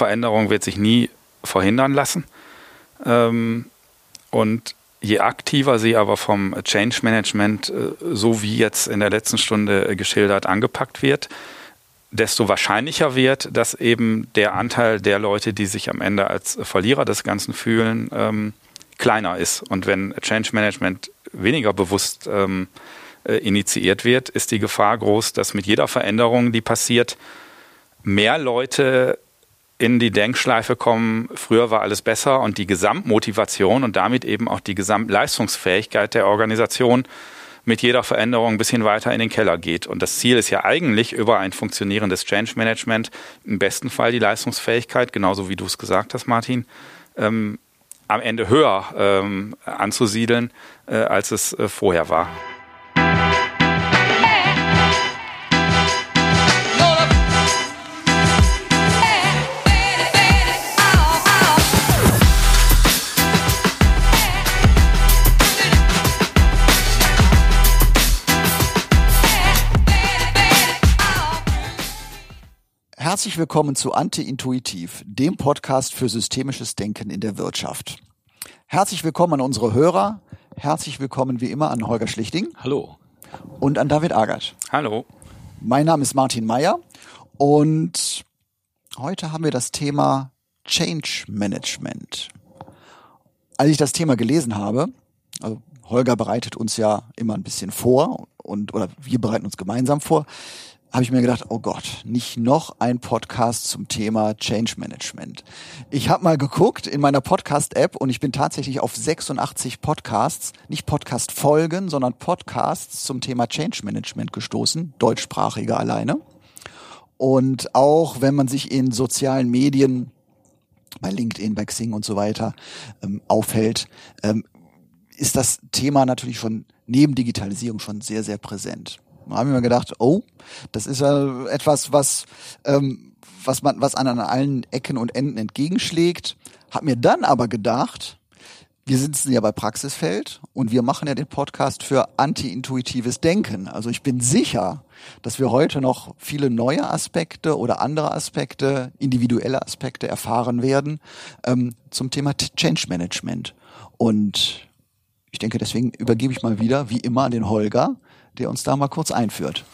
Veränderung wird sich nie verhindern lassen. Ähm, und je aktiver sie aber vom Change Management, äh, so wie jetzt in der letzten Stunde geschildert, angepackt wird, desto wahrscheinlicher wird, dass eben der Anteil der Leute, die sich am Ende als Verlierer des Ganzen fühlen, ähm, kleiner ist. Und wenn Change Management weniger bewusst ähm, äh, initiiert wird, ist die Gefahr groß, dass mit jeder Veränderung, die passiert, mehr Leute in die Denkschleife kommen, früher war alles besser und die Gesamtmotivation und damit eben auch die Gesamtleistungsfähigkeit der Organisation mit jeder Veränderung ein bisschen weiter in den Keller geht. Und das Ziel ist ja eigentlich über ein funktionierendes Change Management im besten Fall die Leistungsfähigkeit, genauso wie du es gesagt hast, Martin, ähm, am Ende höher ähm, anzusiedeln, äh, als es äh, vorher war. Herzlich willkommen zu Anti-Intuitiv, dem Podcast für systemisches Denken in der Wirtschaft. Herzlich willkommen an unsere Hörer. Herzlich willkommen wie immer an Holger Schlichting. Hallo. Und an David Agert. Hallo. Mein Name ist Martin Meyer und heute haben wir das Thema Change Management. Als ich das Thema gelesen habe, also Holger bereitet uns ja immer ein bisschen vor und oder wir bereiten uns gemeinsam vor habe ich mir gedacht, oh Gott, nicht noch ein Podcast zum Thema Change Management. Ich habe mal geguckt in meiner Podcast-App und ich bin tatsächlich auf 86 Podcasts, nicht Podcast-Folgen, sondern Podcasts zum Thema Change Management gestoßen, deutschsprachige alleine. Und auch wenn man sich in sozialen Medien bei LinkedIn, bei Xing und so weiter ähm, aufhält, ähm, ist das Thema natürlich schon neben Digitalisierung schon sehr, sehr präsent. Da habe ich gedacht, oh, das ist ja etwas, was, ähm, was man, was an, an allen Ecken und Enden entgegenschlägt. Hab mir dann aber gedacht, wir sitzen ja bei Praxisfeld und wir machen ja den Podcast für anti-intuitives Denken. Also ich bin sicher, dass wir heute noch viele neue Aspekte oder andere Aspekte, individuelle Aspekte erfahren werden ähm, zum Thema Change Management. Und ich denke, deswegen übergebe ich mal wieder, wie immer, an den Holger, der uns da mal kurz einführt.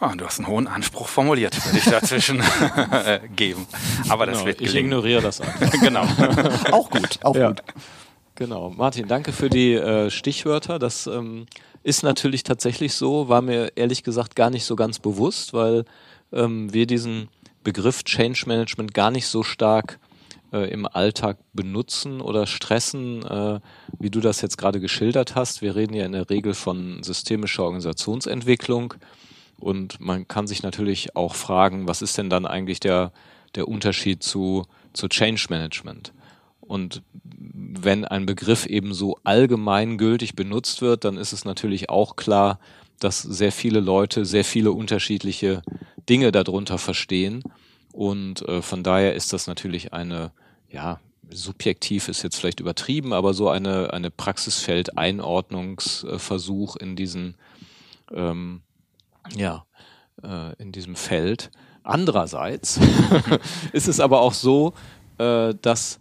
Oh, du hast einen hohen Anspruch formuliert, würde ich dazwischen geben. Aber das genau, wird gelingen. Ich ignoriere das einfach. genau. auch gut, auch ja. gut. Genau. Martin, danke für die äh, Stichwörter. Das ähm, ist natürlich tatsächlich so, war mir ehrlich gesagt gar nicht so ganz bewusst, weil ähm, wir diesen Begriff Change Management gar nicht so stark äh, im Alltag benutzen oder stressen, äh, wie du das jetzt gerade geschildert hast. Wir reden ja in der Regel von systemischer Organisationsentwicklung und man kann sich natürlich auch fragen, was ist denn dann eigentlich der, der Unterschied zu, zu Change Management? Und wenn ein Begriff eben so allgemeingültig benutzt wird, dann ist es natürlich auch klar, dass sehr viele Leute sehr viele unterschiedliche Dinge darunter verstehen. Und äh, von daher ist das natürlich eine ja, subjektiv ist jetzt vielleicht übertrieben, aber so eine, eine Praxisfeld-Einordnungsversuch in diesen, ähm, ja, äh, in diesem Feld. Andererseits ist es aber auch so, äh, dass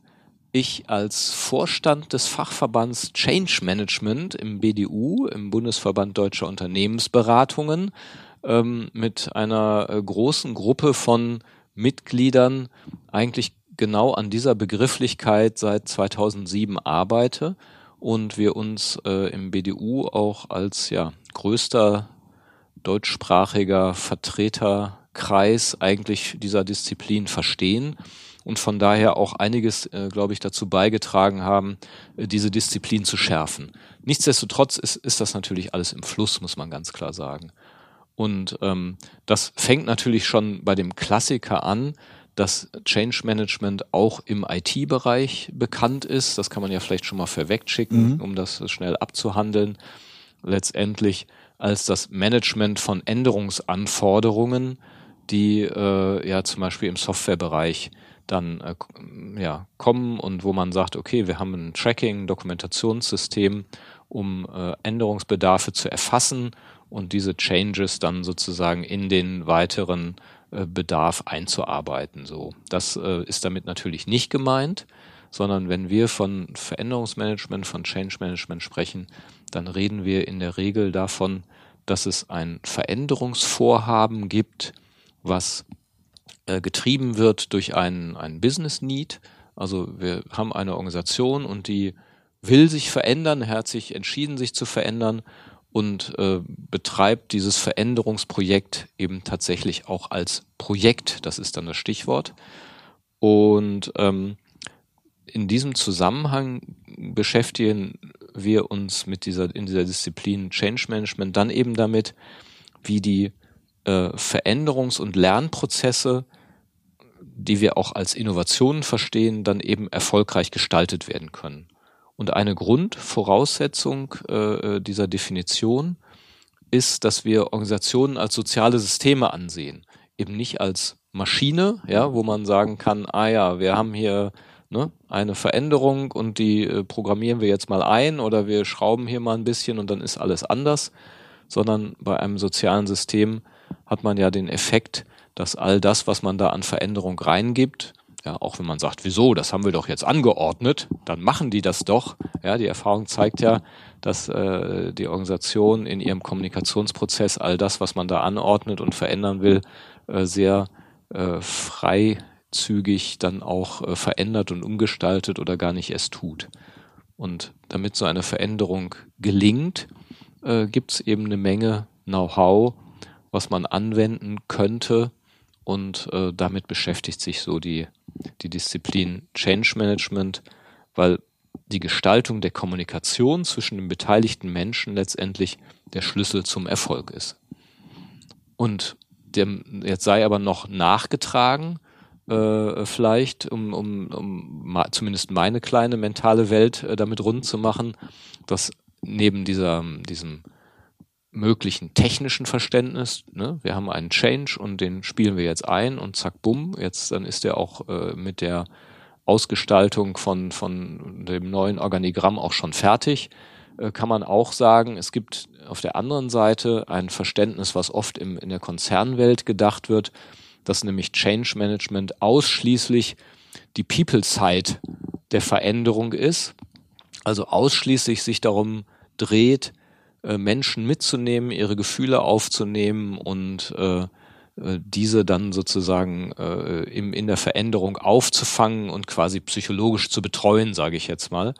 ich als Vorstand des Fachverbands Change Management im BDU, im Bundesverband Deutscher Unternehmensberatungen, ähm, mit einer äh, großen Gruppe von Mitgliedern eigentlich genau an dieser Begrifflichkeit seit 2007 arbeite und wir uns äh, im BDU auch als ja, größter deutschsprachiger Vertreterkreis eigentlich dieser Disziplin verstehen und von daher auch einiges, äh, glaube ich, dazu beigetragen haben, äh, diese Disziplin zu schärfen. Nichtsdestotrotz ist, ist das natürlich alles im Fluss, muss man ganz klar sagen. Und ähm, das fängt natürlich schon bei dem Klassiker an, dass Change Management auch im IT-Bereich bekannt ist. Das kann man ja vielleicht schon mal vorwegschicken, mhm. um das schnell abzuhandeln. Letztendlich als das Management von Änderungsanforderungen, die äh, ja zum Beispiel im Softwarebereich dann äh, ja, kommen und wo man sagt, okay, wir haben ein Tracking, Dokumentationssystem, um äh, Änderungsbedarfe zu erfassen und diese Changes dann sozusagen in den weiteren Bedarf einzuarbeiten. So, das äh, ist damit natürlich nicht gemeint, sondern wenn wir von Veränderungsmanagement, von Change Management sprechen, dann reden wir in der Regel davon, dass es ein Veränderungsvorhaben gibt, was äh, getrieben wird durch einen, einen Business Need. Also wir haben eine Organisation und die will sich verändern, hat sich entschieden, sich zu verändern und äh, betreibt dieses Veränderungsprojekt eben tatsächlich auch als Projekt. Das ist dann das Stichwort. Und ähm, in diesem Zusammenhang beschäftigen wir uns mit dieser, in dieser Disziplin Change Management dann eben damit, wie die äh, Veränderungs- und Lernprozesse, die wir auch als Innovationen verstehen, dann eben erfolgreich gestaltet werden können. Und eine Grundvoraussetzung äh, dieser Definition ist, dass wir Organisationen als soziale Systeme ansehen, eben nicht als Maschine, ja, wo man sagen kann, ah ja, wir haben hier ne, eine Veränderung und die äh, programmieren wir jetzt mal ein oder wir schrauben hier mal ein bisschen und dann ist alles anders, sondern bei einem sozialen System hat man ja den Effekt, dass all das, was man da an Veränderung reingibt, ja, auch wenn man sagt, wieso, das haben wir doch jetzt angeordnet, dann machen die das doch. Ja, die Erfahrung zeigt ja, dass äh, die Organisation in ihrem Kommunikationsprozess all das, was man da anordnet und verändern will, äh, sehr äh, freizügig dann auch äh, verändert und umgestaltet oder gar nicht erst tut. Und damit so eine Veränderung gelingt, äh, gibt es eben eine Menge Know-how, was man anwenden könnte, und äh, damit beschäftigt sich so die, die Disziplin Change Management, weil die Gestaltung der Kommunikation zwischen den beteiligten Menschen letztendlich der Schlüssel zum Erfolg ist. Und dem, jetzt sei aber noch nachgetragen, äh, vielleicht, um, um, um zumindest meine kleine mentale Welt äh, damit rund zu machen, dass neben dieser, diesem möglichen technischen Verständnis. Ne? Wir haben einen Change und den spielen wir jetzt ein und zack, bumm, jetzt dann ist der auch äh, mit der Ausgestaltung von, von dem neuen Organigramm auch schon fertig. Äh, kann man auch sagen, es gibt auf der anderen Seite ein Verständnis, was oft im, in der Konzernwelt gedacht wird, dass nämlich Change Management ausschließlich die People-Side der Veränderung ist, also ausschließlich sich darum dreht, äh, Menschen mitzunehmen, ihre Gefühle aufzunehmen und äh, äh, diese dann sozusagen äh, im, in der Veränderung aufzufangen und quasi psychologisch zu betreuen, sage ich jetzt mal.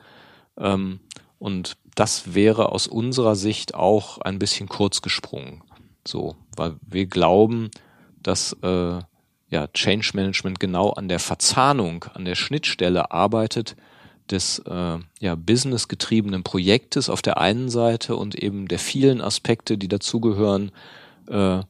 Ähm, und das wäre aus unserer Sicht auch ein bisschen kurz gesprungen. So, weil wir glauben, dass äh, ja, Change Management genau an der Verzahnung, an der Schnittstelle arbeitet des äh, ja, businessgetriebenen Projektes auf der einen Seite und eben der vielen Aspekte, die dazugehören, äh,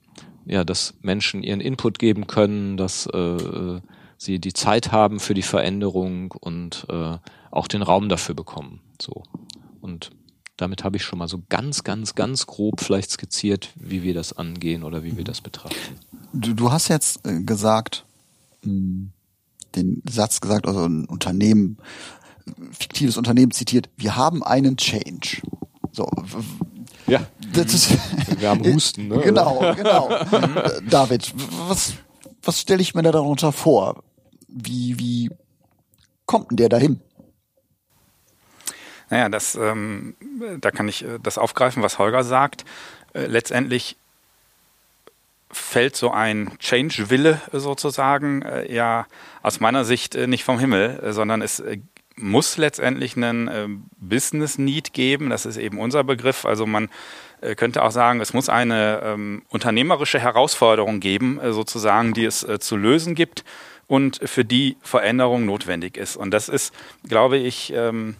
ja, dass Menschen ihren Input geben können, dass äh, sie die Zeit haben für die Veränderung und äh, auch den Raum dafür bekommen. So. Und damit habe ich schon mal so ganz, ganz, ganz grob vielleicht skizziert, wie wir das angehen oder wie wir das betrachten. Du, du hast jetzt äh, gesagt, hm, den Satz gesagt, also ein Unternehmen fiktives Unternehmen zitiert, wir haben einen Change. So. Ja. Ist, wir haben Husten, ne? Genau, genau. David, was, was stelle ich mir da darunter vor? Wie, wie kommt denn der dahin? Naja, das, ähm, da kann ich äh, das aufgreifen, was Holger sagt. Äh, letztendlich fällt so ein Change-Wille sozusagen äh, ja aus meiner Sicht äh, nicht vom Himmel, äh, sondern es äh, muss letztendlich einen äh, Business Need geben. Das ist eben unser Begriff. Also man äh, könnte auch sagen, es muss eine ähm, unternehmerische Herausforderung geben, äh, sozusagen, die es äh, zu lösen gibt und für die Veränderung notwendig ist. Und das ist, glaube ich, ähm,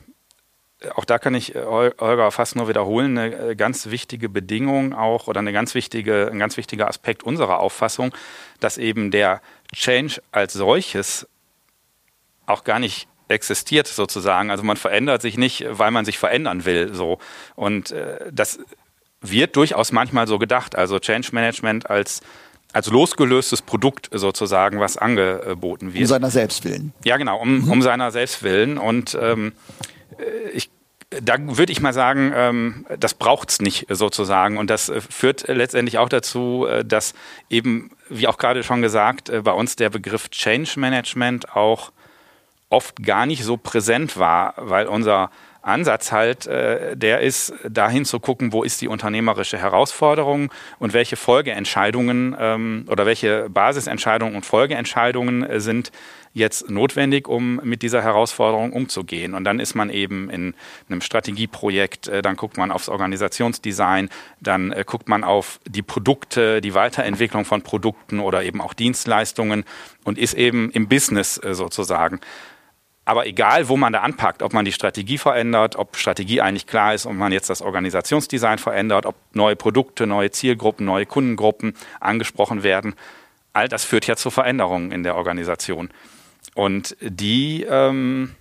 auch da kann ich äh, Holger fast nur wiederholen, eine äh, ganz wichtige Bedingung auch oder eine ganz wichtige, ein ganz wichtiger Aspekt unserer Auffassung, dass eben der Change als solches auch gar nicht existiert sozusagen. Also man verändert sich nicht, weil man sich verändern will. So. Und äh, das wird durchaus manchmal so gedacht. Also Change Management als als losgelöstes Produkt sozusagen, was angeboten wird. Um seiner selbst willen. Ja, genau, um, mhm. um seiner selbst willen. Und ähm, äh, ich da würde ich mal sagen, ähm, das braucht's nicht sozusagen. Und das äh, führt letztendlich auch dazu, äh, dass eben, wie auch gerade schon gesagt, bei uns der Begriff Change Management auch oft gar nicht so präsent war, weil unser Ansatz halt, äh, der ist, dahin zu gucken, wo ist die unternehmerische Herausforderung und welche Folgeentscheidungen ähm, oder welche Basisentscheidungen und Folgeentscheidungen äh, sind jetzt notwendig, um mit dieser Herausforderung umzugehen. Und dann ist man eben in einem Strategieprojekt, äh, dann guckt man aufs Organisationsdesign, dann äh, guckt man auf die Produkte, die Weiterentwicklung von Produkten oder eben auch Dienstleistungen und ist eben im Business äh, sozusagen. Aber egal, wo man da anpackt, ob man die Strategie verändert, ob Strategie eigentlich klar ist und man jetzt das Organisationsdesign verändert, ob neue Produkte, neue Zielgruppen, neue Kundengruppen angesprochen werden, all das führt ja zu Veränderungen in der Organisation. Und die, ähm,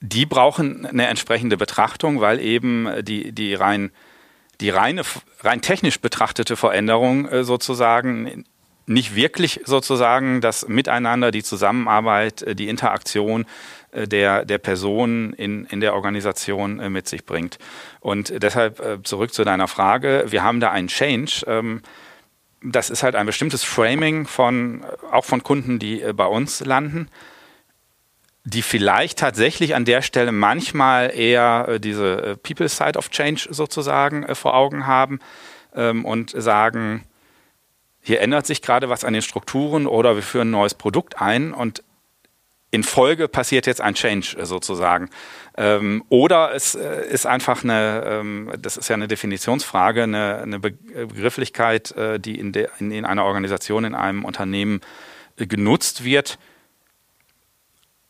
die brauchen eine entsprechende Betrachtung, weil eben die, die rein die reine, rein technisch betrachtete Veränderung äh, sozusagen nicht wirklich sozusagen das Miteinander, die Zusammenarbeit, äh, die Interaktion äh, der, der Personen in, in der Organisation äh, mit sich bringt. Und deshalb zurück zu deiner Frage. Wir haben da einen Change. Ähm, das ist halt ein bestimmtes Framing von, auch von Kunden, die bei uns landen, die vielleicht tatsächlich an der Stelle manchmal eher diese People Side of Change sozusagen vor Augen haben ähm, und sagen, hier ändert sich gerade was an den Strukturen oder wir führen ein neues Produkt ein und in Folge passiert jetzt ein Change äh, sozusagen. Ähm, oder es äh, ist einfach eine, ähm, das ist ja eine Definitionsfrage, eine, eine Begrifflichkeit, äh, die in, der, in, in, einer Organisation, in einem Unternehmen äh, genutzt wird,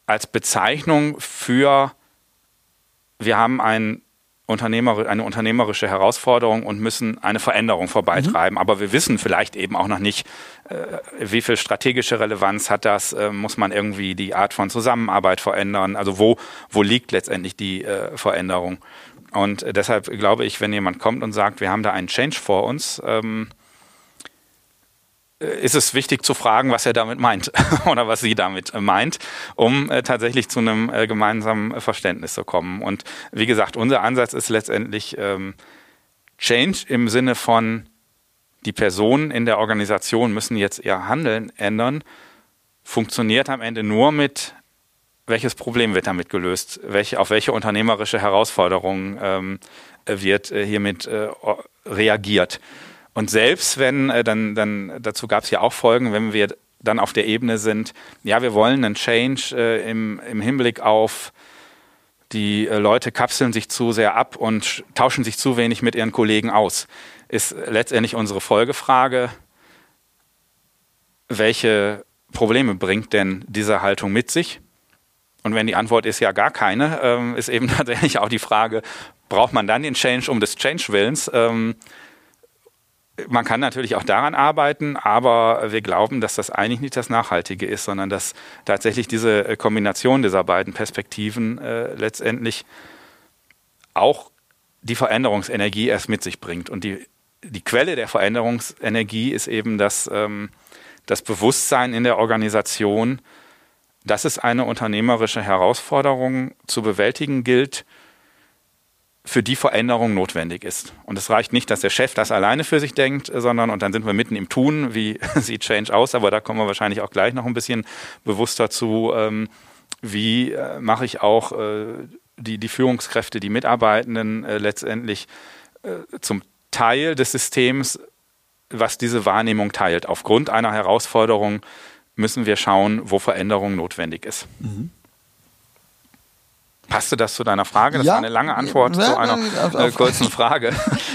als Bezeichnung für, wir haben ein Unternehmer, eine unternehmerische Herausforderung und müssen eine Veränderung vorbeitreiben. Mhm. Aber wir wissen vielleicht eben auch noch nicht, äh, wie viel strategische Relevanz hat das, äh, muss man irgendwie die Art von Zusammenarbeit verändern, also wo, wo liegt letztendlich die äh, Veränderung. Und deshalb glaube ich, wenn jemand kommt und sagt, wir haben da einen Change vor uns, ähm, ist es wichtig zu fragen, was er damit meint oder was sie damit meint, um äh, tatsächlich zu einem äh, gemeinsamen Verständnis zu kommen. Und wie gesagt, unser Ansatz ist letztendlich ähm, Change im Sinne von, die Personen in der Organisation müssen jetzt ihr Handeln ändern, funktioniert am Ende nur mit, welches Problem wird damit gelöst, welche, auf welche unternehmerische Herausforderungen ähm, wird äh, hiermit äh, reagiert. Und selbst wenn, äh, dann, dann dazu gab es ja auch Folgen, wenn wir dann auf der Ebene sind, ja, wir wollen einen Change äh, im, im Hinblick auf die äh, Leute kapseln sich zu sehr ab und tauschen sich zu wenig mit ihren Kollegen aus, ist letztendlich unsere Folgefrage, welche Probleme bringt denn diese Haltung mit sich? Und wenn die Antwort ist ja gar keine, ähm, ist eben tatsächlich auch die Frage, braucht man dann den Change um des Change-Willens? Ähm, man kann natürlich auch daran arbeiten, aber wir glauben, dass das eigentlich nicht das Nachhaltige ist, sondern dass tatsächlich diese äh, Kombination dieser beiden Perspektiven äh, letztendlich auch die Veränderungsenergie erst mit sich bringt. Und die, die Quelle der Veränderungsenergie ist eben das, ähm, das Bewusstsein in der Organisation, dass es eine unternehmerische Herausforderung zu bewältigen gilt, für die Veränderung notwendig ist. Und es reicht nicht, dass der Chef das alleine für sich denkt, sondern, und dann sind wir mitten im Tun, wie sieht Change aus, aber da kommen wir wahrscheinlich auch gleich noch ein bisschen bewusster zu, ähm, wie äh, mache ich auch äh, die, die Führungskräfte, die Mitarbeitenden äh, letztendlich äh, zum Teil des Systems, was diese Wahrnehmung teilt. Aufgrund einer Herausforderung müssen wir schauen, wo Veränderung notwendig ist. Mhm. Passte das zu deiner Frage? Das ja, war eine lange Antwort ja, zu einer auf, äh, kurzen Frage.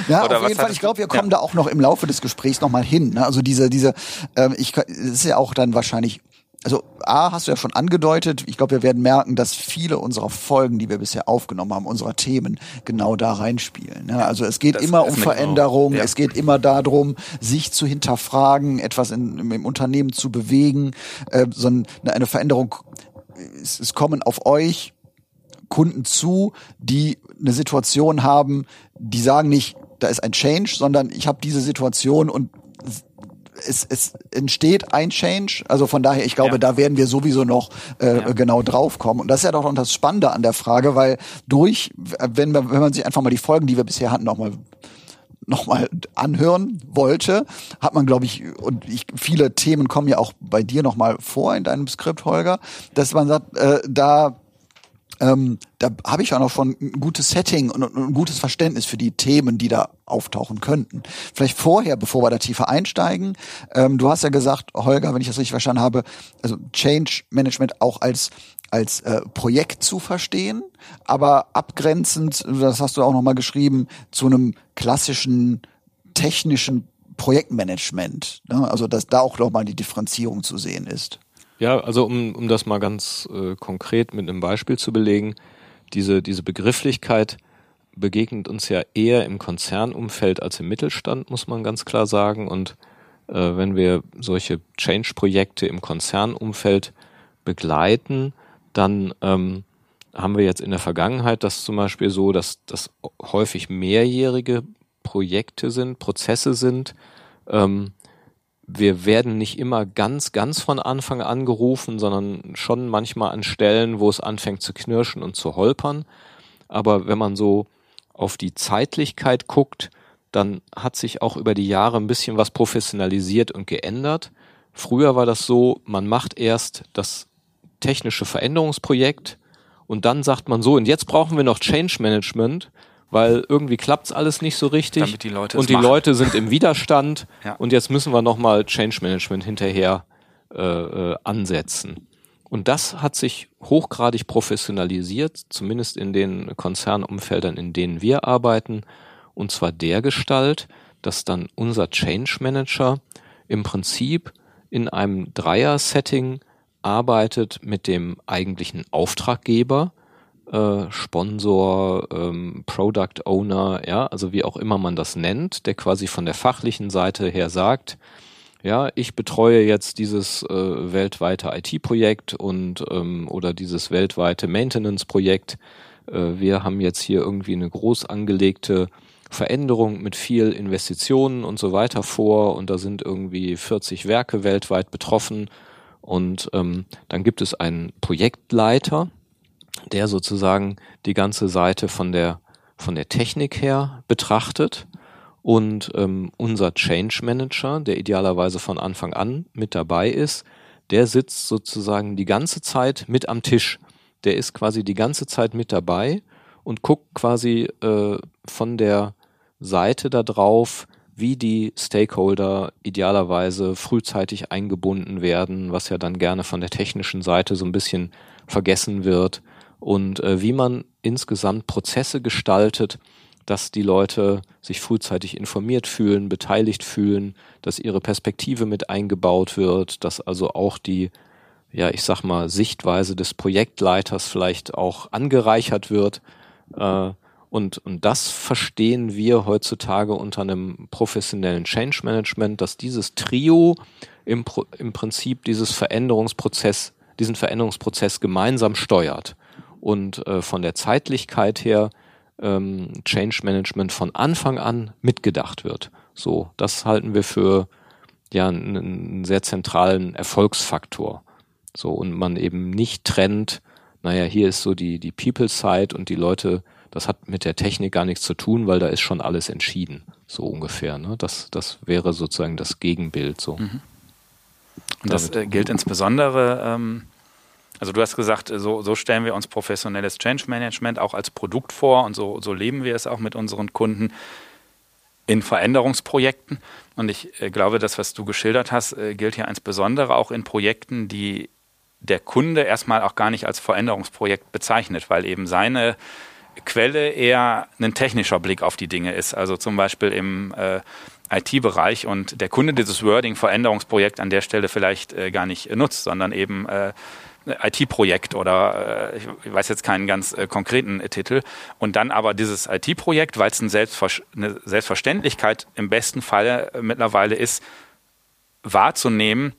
Ja, Oder auf jeden Fall. Ich glaube, wir kommen ja. da auch noch im Laufe des Gesprächs nochmal hin. Ne? Also diese, diese, ähm, ich, das ist ja auch dann wahrscheinlich also A, hast du ja schon angedeutet, ich glaube, wir werden merken, dass viele unserer Folgen, die wir bisher aufgenommen haben, unserer Themen, genau da reinspielen. Ne? Also es geht das immer um Veränderung, ja. es geht immer darum, sich zu hinterfragen, etwas in, im Unternehmen zu bewegen, äh, so eine Veränderung, es, es kommen auf euch Kunden zu, die eine Situation haben, die sagen nicht, da ist ein Change, sondern ich habe diese Situation und es, es entsteht ein Change. Also von daher, ich glaube, Ja. da werden wir sowieso noch äh, Ja. genau drauf kommen. Und das ist ja doch das Spannende an der Frage, weil durch, wenn man, wenn man sich einfach mal die Folgen, die wir bisher hatten, nochmal noch mal anhören wollte, hat man, glaube ich, und ich, viele Themen kommen ja auch bei dir noch mal vor in deinem Skript, Holger, dass man sagt, äh, da ähm, da habe ich auch noch schon ein gutes Setting und, ein gutes Verständnis für die Themen, die da auftauchen könnten. Vielleicht vorher, bevor wir da tiefer einsteigen, ähm, du hast ja gesagt, Holger, wenn ich das richtig verstanden habe, also Change Management auch als als äh, Projekt zu verstehen, aber abgrenzend, das hast du auch noch mal geschrieben, zu einem klassischen technischen Projektmanagement. Ne? Also dass da auch noch mal die Differenzierung zu sehen ist. Ja, also um, um das mal ganz äh, konkret mit einem Beispiel zu belegen, diese, diese Begrifflichkeit begegnet uns ja eher im Konzernumfeld als im Mittelstand, muss man ganz klar sagen. Und äh, wenn wir solche Change-Projekte im Konzernumfeld begleiten, dann ähm, haben wir jetzt in der Vergangenheit das zum Beispiel so, dass das häufig mehrjährige Projekte sind, Prozesse sind. Ähm, wir werden nicht immer ganz, ganz von Anfang an gerufen, sondern schon manchmal an Stellen, wo es anfängt zu knirschen und zu holpern. Aber wenn man so auf die Zeitlichkeit guckt, dann hat sich auch über die Jahre ein bisschen was professionalisiert und geändert. Früher war das so, man macht erst das technische Veränderungsprojekt und dann sagt man so, und jetzt brauchen wir noch Change Management, weil irgendwie klappt's alles nicht so richtig. Damit die Leute es und die machen. Leute sind im Widerstand Ja. und jetzt müssen wir nochmal Change Management hinterher äh, äh, ansetzen. Und das hat sich hochgradig professionalisiert, zumindest in den Konzernumfeldern, in denen wir arbeiten, und zwar der Gestalt, dass dann unser Change Manager im Prinzip in einem Dreier-Setting arbeitet mit dem eigentlichen Auftraggeber, äh, Sponsor, ähm, Product Owner, ja, also wie auch immer man das nennt, der quasi von der fachlichen Seite her sagt, ja, ich betreue jetzt dieses äh, weltweite IT-Projekt und ähm, oder dieses weltweite Maintenance-Projekt. Äh, wir haben jetzt hier irgendwie eine groß angelegte Veränderung mit viel Investitionen und so weiter vor und da sind irgendwie 40 Werke weltweit betroffen und ähm, dann gibt es einen Projektleiter, der sozusagen die ganze Seite von der von der Technik her betrachtet und ähm, unser Change Manager, der idealerweise von Anfang an mit dabei ist, der sitzt sozusagen die ganze Zeit mit am Tisch. Der ist quasi die ganze Zeit mit dabei und guckt quasi äh, von der Seite da drauf, wie die Stakeholder idealerweise frühzeitig eingebunden werden, was ja dann gerne von der technischen Seite so ein bisschen vergessen wird und äh, wie man insgesamt Prozesse gestaltet, dass die Leute sich frühzeitig informiert fühlen, beteiligt fühlen, dass ihre Perspektive mit eingebaut wird, dass also auch die, ja, ich sag mal, Sichtweise des Projektleiters vielleicht auch angereichert wird. Äh, und, und das verstehen wir heutzutage unter einem professionellen Change Management, dass dieses Trio im, im Prinzip dieses Veränderungsprozess, diesen Veränderungsprozess gemeinsam steuert und äh, von der Zeitlichkeit her ähm, Change Management von Anfang an mitgedacht wird. So, das halten wir für ja einen, sehr zentralen Erfolgsfaktor. So und man eben nicht trennt, naja, hier ist so die die People Side und die Leute, das hat mit der Technik gar nichts zu tun, weil da ist schon alles entschieden, so ungefähr. Ne? Das das wäre sozusagen das Gegenbild so. Und das äh, gilt insbesondere, ähm, also du hast gesagt, so, so stellen wir uns professionelles Change Management auch als Produkt vor und so, so leben wir es auch mit unseren Kunden in Veränderungsprojekten. Und ich äh, glaube, das, was du geschildert hast, äh, gilt ja insbesondere auch in Projekten, die der Kunde erstmal auch gar nicht als Veränderungsprojekt bezeichnet, weil eben seine Quelle eher ein technischer Blick auf die Dinge ist. Also zum Beispiel im äh, IT-Bereich und der Kunde dieses Wording Veränderungsprojekt an der Stelle vielleicht äh, gar nicht nutzt, sondern eben äh, IT-Projekt oder äh, ich weiß jetzt keinen ganz äh, konkreten äh, Titel. Und dann aber dieses IT-Projekt, weil es eine Selbstverständlichkeit im besten Falle äh, mittlerweile ist, wahrzunehmen,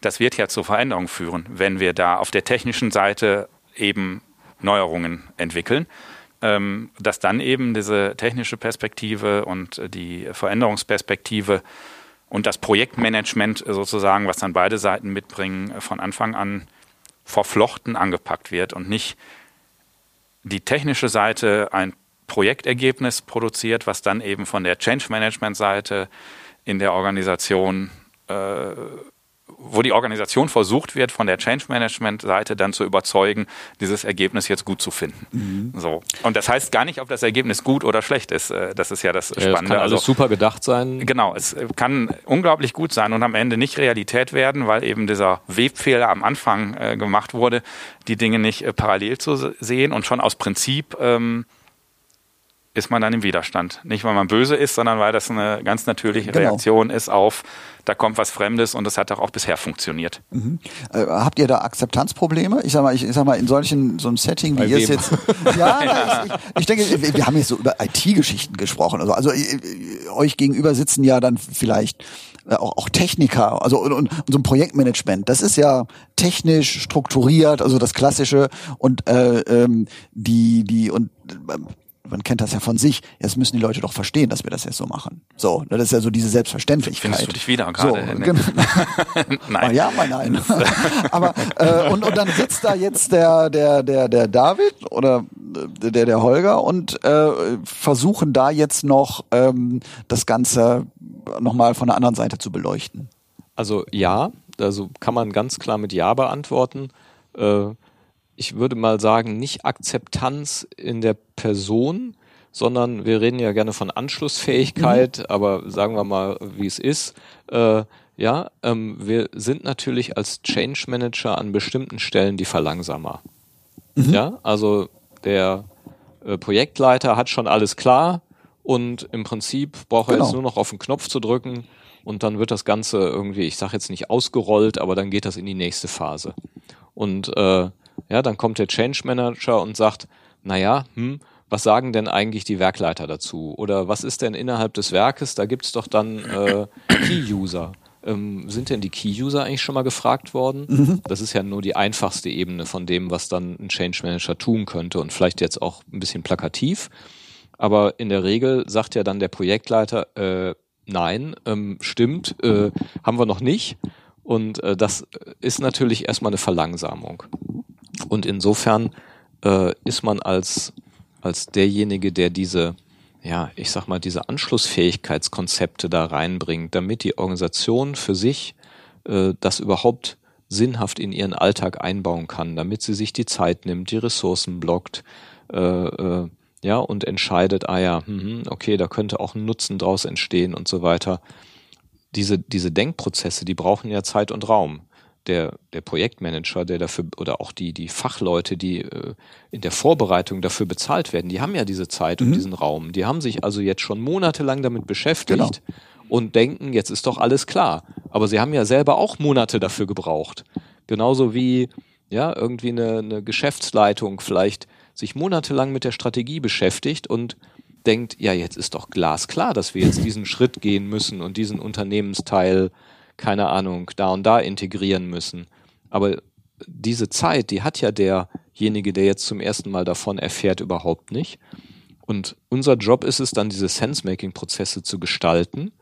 das wird ja zur Veränderung führen, wenn wir da auf der technischen Seite eben Neuerungen entwickeln. Ähm, dass dann eben diese technische Perspektive und die Veränderungsperspektive und das Projektmanagement sozusagen, was dann beide Seiten mitbringen, von Anfang an verflochten angepackt wird und nicht die technische Seite ein Projektergebnis produziert, was dann eben von der Change Management Seite in der Organisation äh, wo die Organisation versucht wird, von der Change Management Seite dann zu überzeugen, dieses Ergebnis jetzt gut zu finden. Mhm. So. Und das heißt gar nicht, ob das Ergebnis gut oder schlecht ist. Äh, das ist ja das Spannende. Ja, es kann alles also, super gedacht sein. Genau. Es kann unglaublich gut sein und am Ende nicht Realität werden, weil eben dieser Webfehler am Anfang äh, gemacht wurde, die Dinge nicht äh, parallel zu sehen und schon aus Prinzip ähm, ist man dann im Widerstand. Nicht, weil man böse ist, sondern weil das eine ganz natürliche genau. Reaktion ist auf, da kommt was Fremdes und das hat doch auch bisher funktioniert. Mhm. Äh, habt ihr da Akzeptanzprobleme? Ich sag mal, ich, ich sag mal, in solchen so einem Setting, wie ihr es jetzt. Ja, ja. Ich, ich, denke, wir haben jetzt so über IT-Geschichten gesprochen. Also, also euch gegenüber sitzen ja dann vielleicht äh, auch, auch Techniker, also und, und, und so ein Projektmanagement, das ist ja technisch strukturiert, also das Klassische und äh, ähm, die die und äh, man kennt das ja von sich, jetzt müssen die Leute doch verstehen, dass wir das jetzt so machen. So, das ist ja so diese Selbstverständlichkeit. Findest du dich wieder gerade? So, genau. nein. Ja, mein nein. Aber äh, und, und dann sitzt da jetzt der der der der David oder äh, der der Holger und äh, versuchen da jetzt noch ähm, das Ganze nochmal von der anderen Seite zu beleuchten. Also ja, also kann man ganz klar mit Ja beantworten. Äh, ich würde mal sagen, nicht Akzeptanz in der Person, sondern wir reden ja gerne von Anschlussfähigkeit, mhm. aber sagen wir mal, wie es ist. Äh, ja, ähm, wir sind natürlich als Change Manager an bestimmten Stellen die Verlangsamer. Mhm. Ja, also der äh, Projektleiter hat schon alles klar und im Prinzip braucht er genau. jetzt nur noch auf den Knopf zu drücken und dann wird das Ganze irgendwie, ich sage jetzt nicht ausgerollt, aber dann geht das in die nächste Phase. Und äh, ja, dann kommt der Change Manager und sagt, naja, hm, was sagen denn eigentlich die Werkleiter dazu? Oder was ist denn innerhalb des Werkes? Da gibt's doch dann äh, Key-User. Ähm, sind denn die Key-User eigentlich schon mal gefragt worden? Mhm. Das ist ja nur die einfachste Ebene von dem, was dann ein Change Manager tun könnte und vielleicht jetzt auch ein bisschen plakativ. Aber in der Regel sagt ja dann der Projektleiter, äh, nein, ähm, stimmt, äh, haben wir noch nicht. Und äh, das ist natürlich erstmal eine Verlangsamung. Und insofern äh, ist man als, als derjenige, der diese, ja, ich sag mal, diese Anschlussfähigkeitskonzepte da reinbringt, damit die Organisation für sich äh, das überhaupt sinnhaft in ihren Alltag einbauen kann, damit sie sich die Zeit nimmt, die Ressourcen blockt, äh, äh, ja, und entscheidet, ah ja, hm, okay, da könnte auch ein Nutzen draus entstehen und so weiter. Diese, diese Denkprozesse, die brauchen ja Zeit und Raum der, der Projektmanager, der dafür, oder auch die, die Fachleute, die äh, in der Vorbereitung dafür bezahlt werden, die haben ja diese Zeit mhm. und diesen Raum. Die haben sich also jetzt schon monatelang damit beschäftigt genau. und denken, jetzt ist doch alles klar. Aber sie haben ja selber auch Monate dafür gebraucht. Genauso wie, ja, irgendwie eine, eine Geschäftsleitung vielleicht sich monatelang mit der Strategie beschäftigt und denkt, ja, jetzt ist doch glasklar, dass wir jetzt diesen Schritt gehen müssen und diesen Unternehmensteil keine Ahnung, da und da integrieren müssen. Aber diese Zeit, die hat ja derjenige, der jetzt zum ersten Mal davon erfährt, überhaupt nicht. Und unser Job ist es dann, diese Sense-Making-Prozesse zu gestalten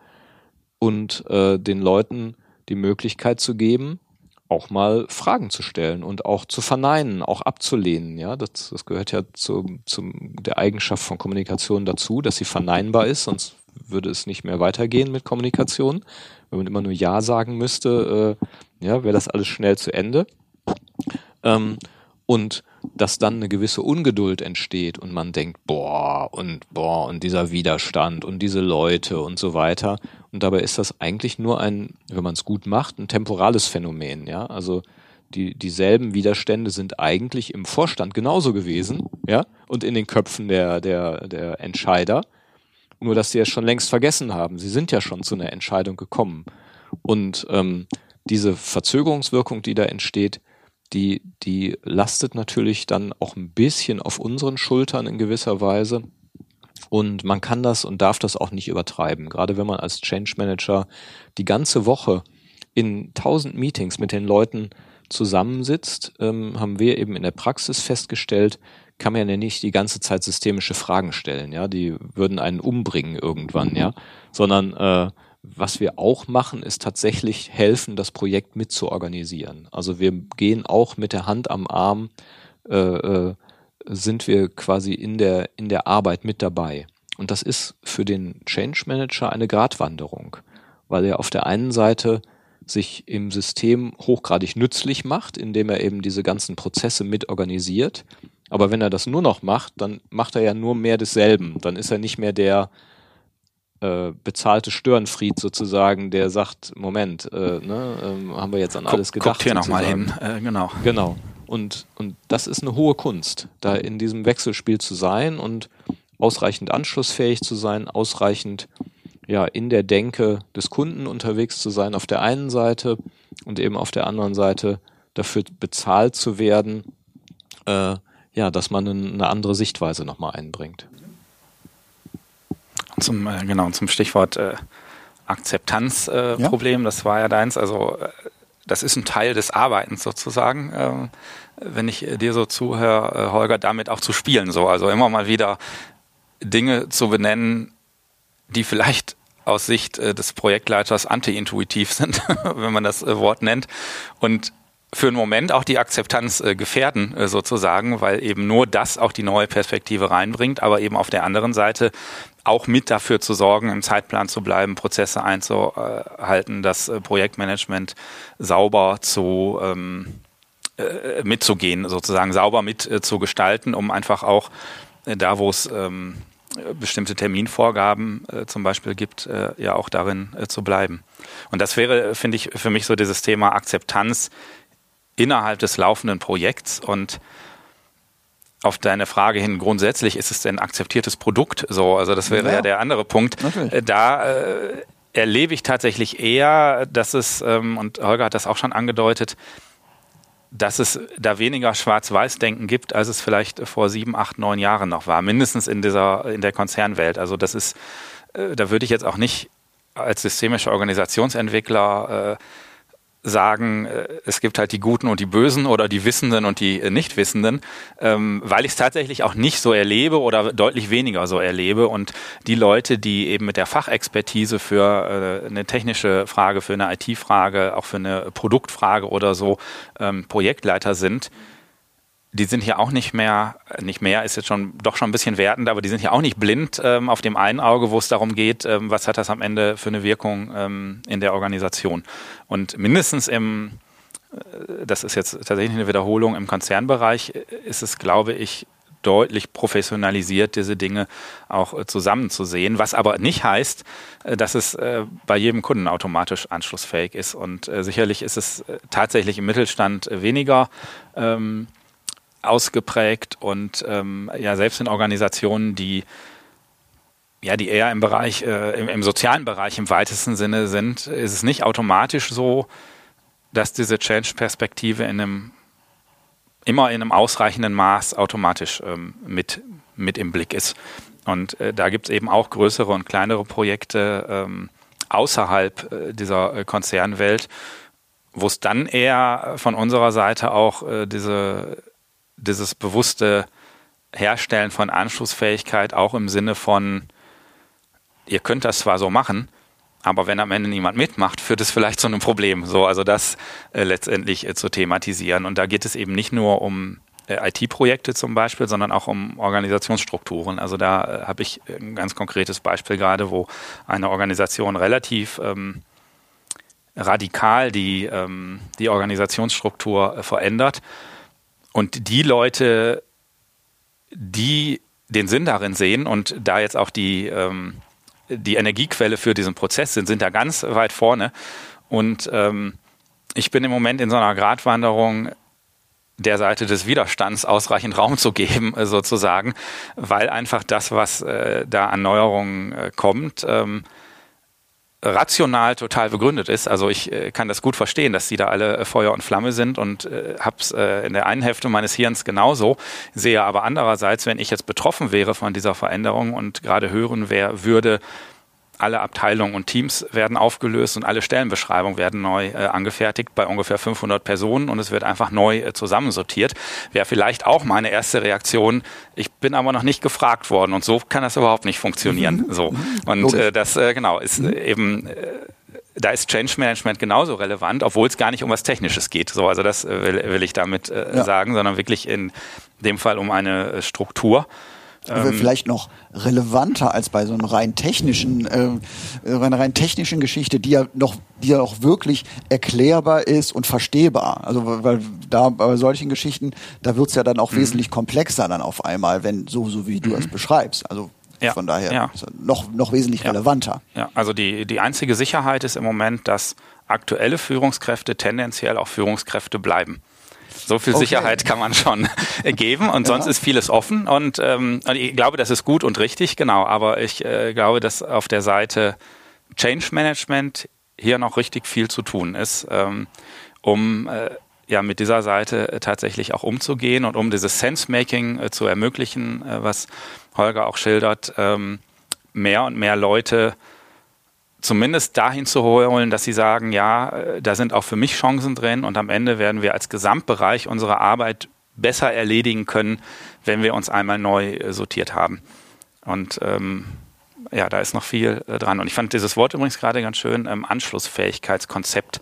und äh, den Leuten die Möglichkeit zu geben, auch mal Fragen zu stellen und auch zu verneinen, auch abzulehnen. Ja, das, das gehört ja zu, zu der Eigenschaft von Kommunikation dazu, dass sie verneinbar ist, sonst würde es nicht mehr weitergehen mit Kommunikation. Wenn man immer nur Ja sagen müsste, äh, ja, wäre das alles schnell zu Ende. Ähm, und dass dann eine gewisse Ungeduld entsteht und man denkt, boah, und boah, und dieser Widerstand und diese Leute und so weiter. Und dabei ist das eigentlich nur ein, wenn man es gut macht, ein temporales Phänomen, ja. Also die, dieselben Widerstände sind eigentlich im Vorstand genauso gewesen, ja, und in den Köpfen der, der, der Entscheider. Nur, dass sie es schon längst vergessen haben. Sie sind ja schon zu einer Entscheidung gekommen. Und ähm, diese Verzögerungswirkung, die da entsteht, die, die lastet natürlich dann auch ein bisschen auf unseren Schultern in gewisser Weise. Und man kann das und darf das auch nicht übertreiben. Gerade wenn man als Change Manager die ganze Woche in tausend Meetings mit den Leuten zusammensitzt, ähm, haben wir eben in der Praxis festgestellt, kann man ja nicht die ganze Zeit systemische Fragen stellen, ja, die würden einen umbringen irgendwann, ja, sondern äh, was wir auch machen, ist tatsächlich helfen, das Projekt mitzuorganisieren. Also wir gehen auch mit der Hand am Arm, äh, äh, sind wir quasi in der, in der Arbeit mit dabei. Und das ist für den Change Manager eine Gratwanderung, weil er auf der einen Seite sich im System hochgradig nützlich macht, indem er eben diese ganzen Prozesse mit organisiert. Aber wenn er das nur noch macht, dann macht er ja nur mehr desselben. Dann ist er nicht mehr der äh, bezahlte Störenfried sozusagen, der sagt, Moment, äh, ne, ähm, haben wir jetzt an alles gedacht. Guckt hier nochmal hin, äh, genau. Genau. Und, und das ist eine hohe Kunst, da in diesem Wechselspiel zu sein und ausreichend anschlussfähig zu sein, ausreichend ja in der Denke des Kunden unterwegs zu sein auf der einen Seite und eben auf der anderen Seite dafür bezahlt zu werden, äh, ja, dass man eine andere Sichtweise nochmal einbringt. Zum, äh, genau, zum Stichwort äh, Akzeptanzproblem, äh, ja. das war ja deins, also äh, das ist ein Teil des Arbeitens sozusagen, ähm, wenn ich dir so zuhöre, äh, Holger, damit auch zu spielen, so, also immer mal wieder Dinge zu benennen, die vielleicht aus Sicht äh, des Projektleiters anti-intuitiv sind, wenn man das äh, Wort nennt. Und für einen Moment auch die Akzeptanz äh, gefährden, äh, sozusagen, weil eben nur das auch die neue Perspektive reinbringt, aber eben auf der anderen Seite auch mit dafür zu sorgen, im Zeitplan zu bleiben, Prozesse einzuhalten, das äh, Projektmanagement sauber zu ähm, äh, mitzugehen, sozusagen sauber mit äh, um einfach auch da, wo es ähm, bestimmte Terminvorgaben äh, zum Beispiel gibt, äh, ja auch darin äh, zu bleiben. Und das wäre, finde ich, für mich so dieses Thema Akzeptanz innerhalb des laufenden Projekts und auf deine Frage hin, grundsätzlich ist es ein akzeptiertes Produkt so, also das wäre ja, ja der andere Punkt. Natürlich. Äh, da äh, erlebe ich tatsächlich eher, dass es, ähm, und Holger hat das auch schon angedeutet, dass es da weniger Schwarz-Weiß-Denken gibt, als es vielleicht vor sieben, acht, neun Jahren noch war, mindestens in dieser, in der Konzernwelt. Also das ist, äh, da würde ich jetzt auch nicht als systemischer Organisationsentwickler äh, sagen, äh, es gibt halt die Guten und die Bösen oder die Wissenden und die äh, Nichtwissenden, ähm, weil ich es tatsächlich auch nicht so erlebe oder deutlich weniger so erlebe. Und die Leute, die eben mit der Fachexpertise für äh, eine technische Frage, für eine IT-Frage, auch für eine Produktfrage oder so ähm, Projektleiter sind, die sind hier auch nicht mehr, nicht mehr, ist jetzt schon doch schon ein bisschen wertend, aber die sind hier auch nicht blind ähm, auf dem einen Auge, wo es darum geht, ähm, was hat das am Ende für eine Wirkung ähm, in der Organisation. Und mindestens im, äh, das ist jetzt tatsächlich eine Wiederholung, im Konzernbereich äh, ist es, glaube ich, deutlich professionalisiert, diese Dinge auch äh, zusammenzusehen, was aber nicht heißt, äh, dass es äh, bei jedem Kunden automatisch anschlussfähig ist. Und äh, sicherlich ist es tatsächlich im Mittelstand weniger. Ausgeprägt und ähm, ja selbst in Organisationen, die ja, die eher im Bereich, äh, im, im, sozialen Bereich im weitesten Sinne sind, ist es nicht automatisch so, dass diese Change-Perspektive in einem immer in einem ausreichenden Maß automatisch ähm, mit, mit im Blick ist. Und äh, da gibt es eben auch größere und kleinere Projekte ähm, außerhalb äh, dieser äh, Konzernwelt, wo es dann eher von unserer Seite auch äh, diese dieses bewusste Herstellen von Anschlussfähigkeit auch im Sinne von, ihr könnt das zwar so machen, aber wenn am Ende niemand mitmacht, führt es vielleicht zu einem Problem. So, also das äh, letztendlich äh, zu thematisieren. Und da geht es eben nicht nur um äh, IT-Projekte zum Beispiel, sondern auch um Organisationsstrukturen. Also da äh, habe ich ein ganz konkretes Beispiel gerade, wo eine Organisation relativ ähm, radikal die, ähm, die Organisationsstruktur äh, verändert und die Leute, die den Sinn darin sehen und da jetzt auch die, ähm, die Energiequelle für diesen Prozess sind, sind da ganz weit vorne. Und ähm, ich bin im Moment in so einer Gratwanderung der Seite des Widerstands ausreichend Raum zu geben, sozusagen, weil einfach das, was äh, da an Neuerungen äh, kommt, ähm, rational total begründet ist. Also ich äh, kann das gut verstehen, dass die da alle äh, Feuer und Flamme sind und äh, hab's äh, in der einen Hälfte meines Hirns genauso, sehe aber andererseits, wenn ich jetzt betroffen wäre von dieser Veränderung und gerade hören wer würde, alle Abteilungen und Teams werden aufgelöst und alle Stellenbeschreibungen werden neu äh, angefertigt bei ungefähr 500 Personen und es wird einfach neu äh, zusammensortiert. Wäre vielleicht auch meine erste Reaktion. Ich bin aber noch nicht gefragt worden und so kann das überhaupt nicht funktionieren. Mhm. So und äh, das äh, genau ist mhm. eben äh, da ist Change Management genauso relevant, obwohl es gar nicht um was Technisches geht. So, also das äh, will, will ich damit äh, ja. sagen, sondern wirklich in dem Fall um eine äh, Struktur. Ähm, vielleicht noch relevanter als bei so einer rein technischen, äh, einer rein technischen Geschichte, die ja noch, die ja auch wirklich erklärbar ist und verstehbar. Also weil da bei solchen Geschichten, da wird's ja dann auch mhm. wesentlich komplexer dann auf einmal, wenn so so wie du mhm. es beschreibst. Also ja, Von daher ja. noch, noch wesentlich ja. relevanter. Ja, also die, die einzige Sicherheit ist im Moment, dass aktuelle Führungskräfte tendenziell auch Führungskräfte bleiben. So viel okay. Sicherheit kann man schon geben und sonst ist vieles offen und, ähm, ich glaube, das ist gut und richtig, genau. Aber ich äh, glaube, dass auf der Seite Change Management hier noch richtig viel zu tun ist, ähm, um äh, ja mit dieser Seite äh, tatsächlich auch umzugehen und um dieses Sense-Making äh, zu ermöglichen, äh, was Holger auch schildert, ähm, mehr und mehr Leute zumindest dahin zu holen, dass sie sagen, ja, äh, da sind auch für mich Chancen drin und am Ende werden wir als Gesamtbereich unsere Arbeit besser erledigen können, wenn wir uns einmal neu äh, sortiert haben. Und ähm, ja, da ist noch viel äh, dran. Und ich fand dieses Wort übrigens gerade ganz schön, ähm, Anschlussfähigkeitskonzept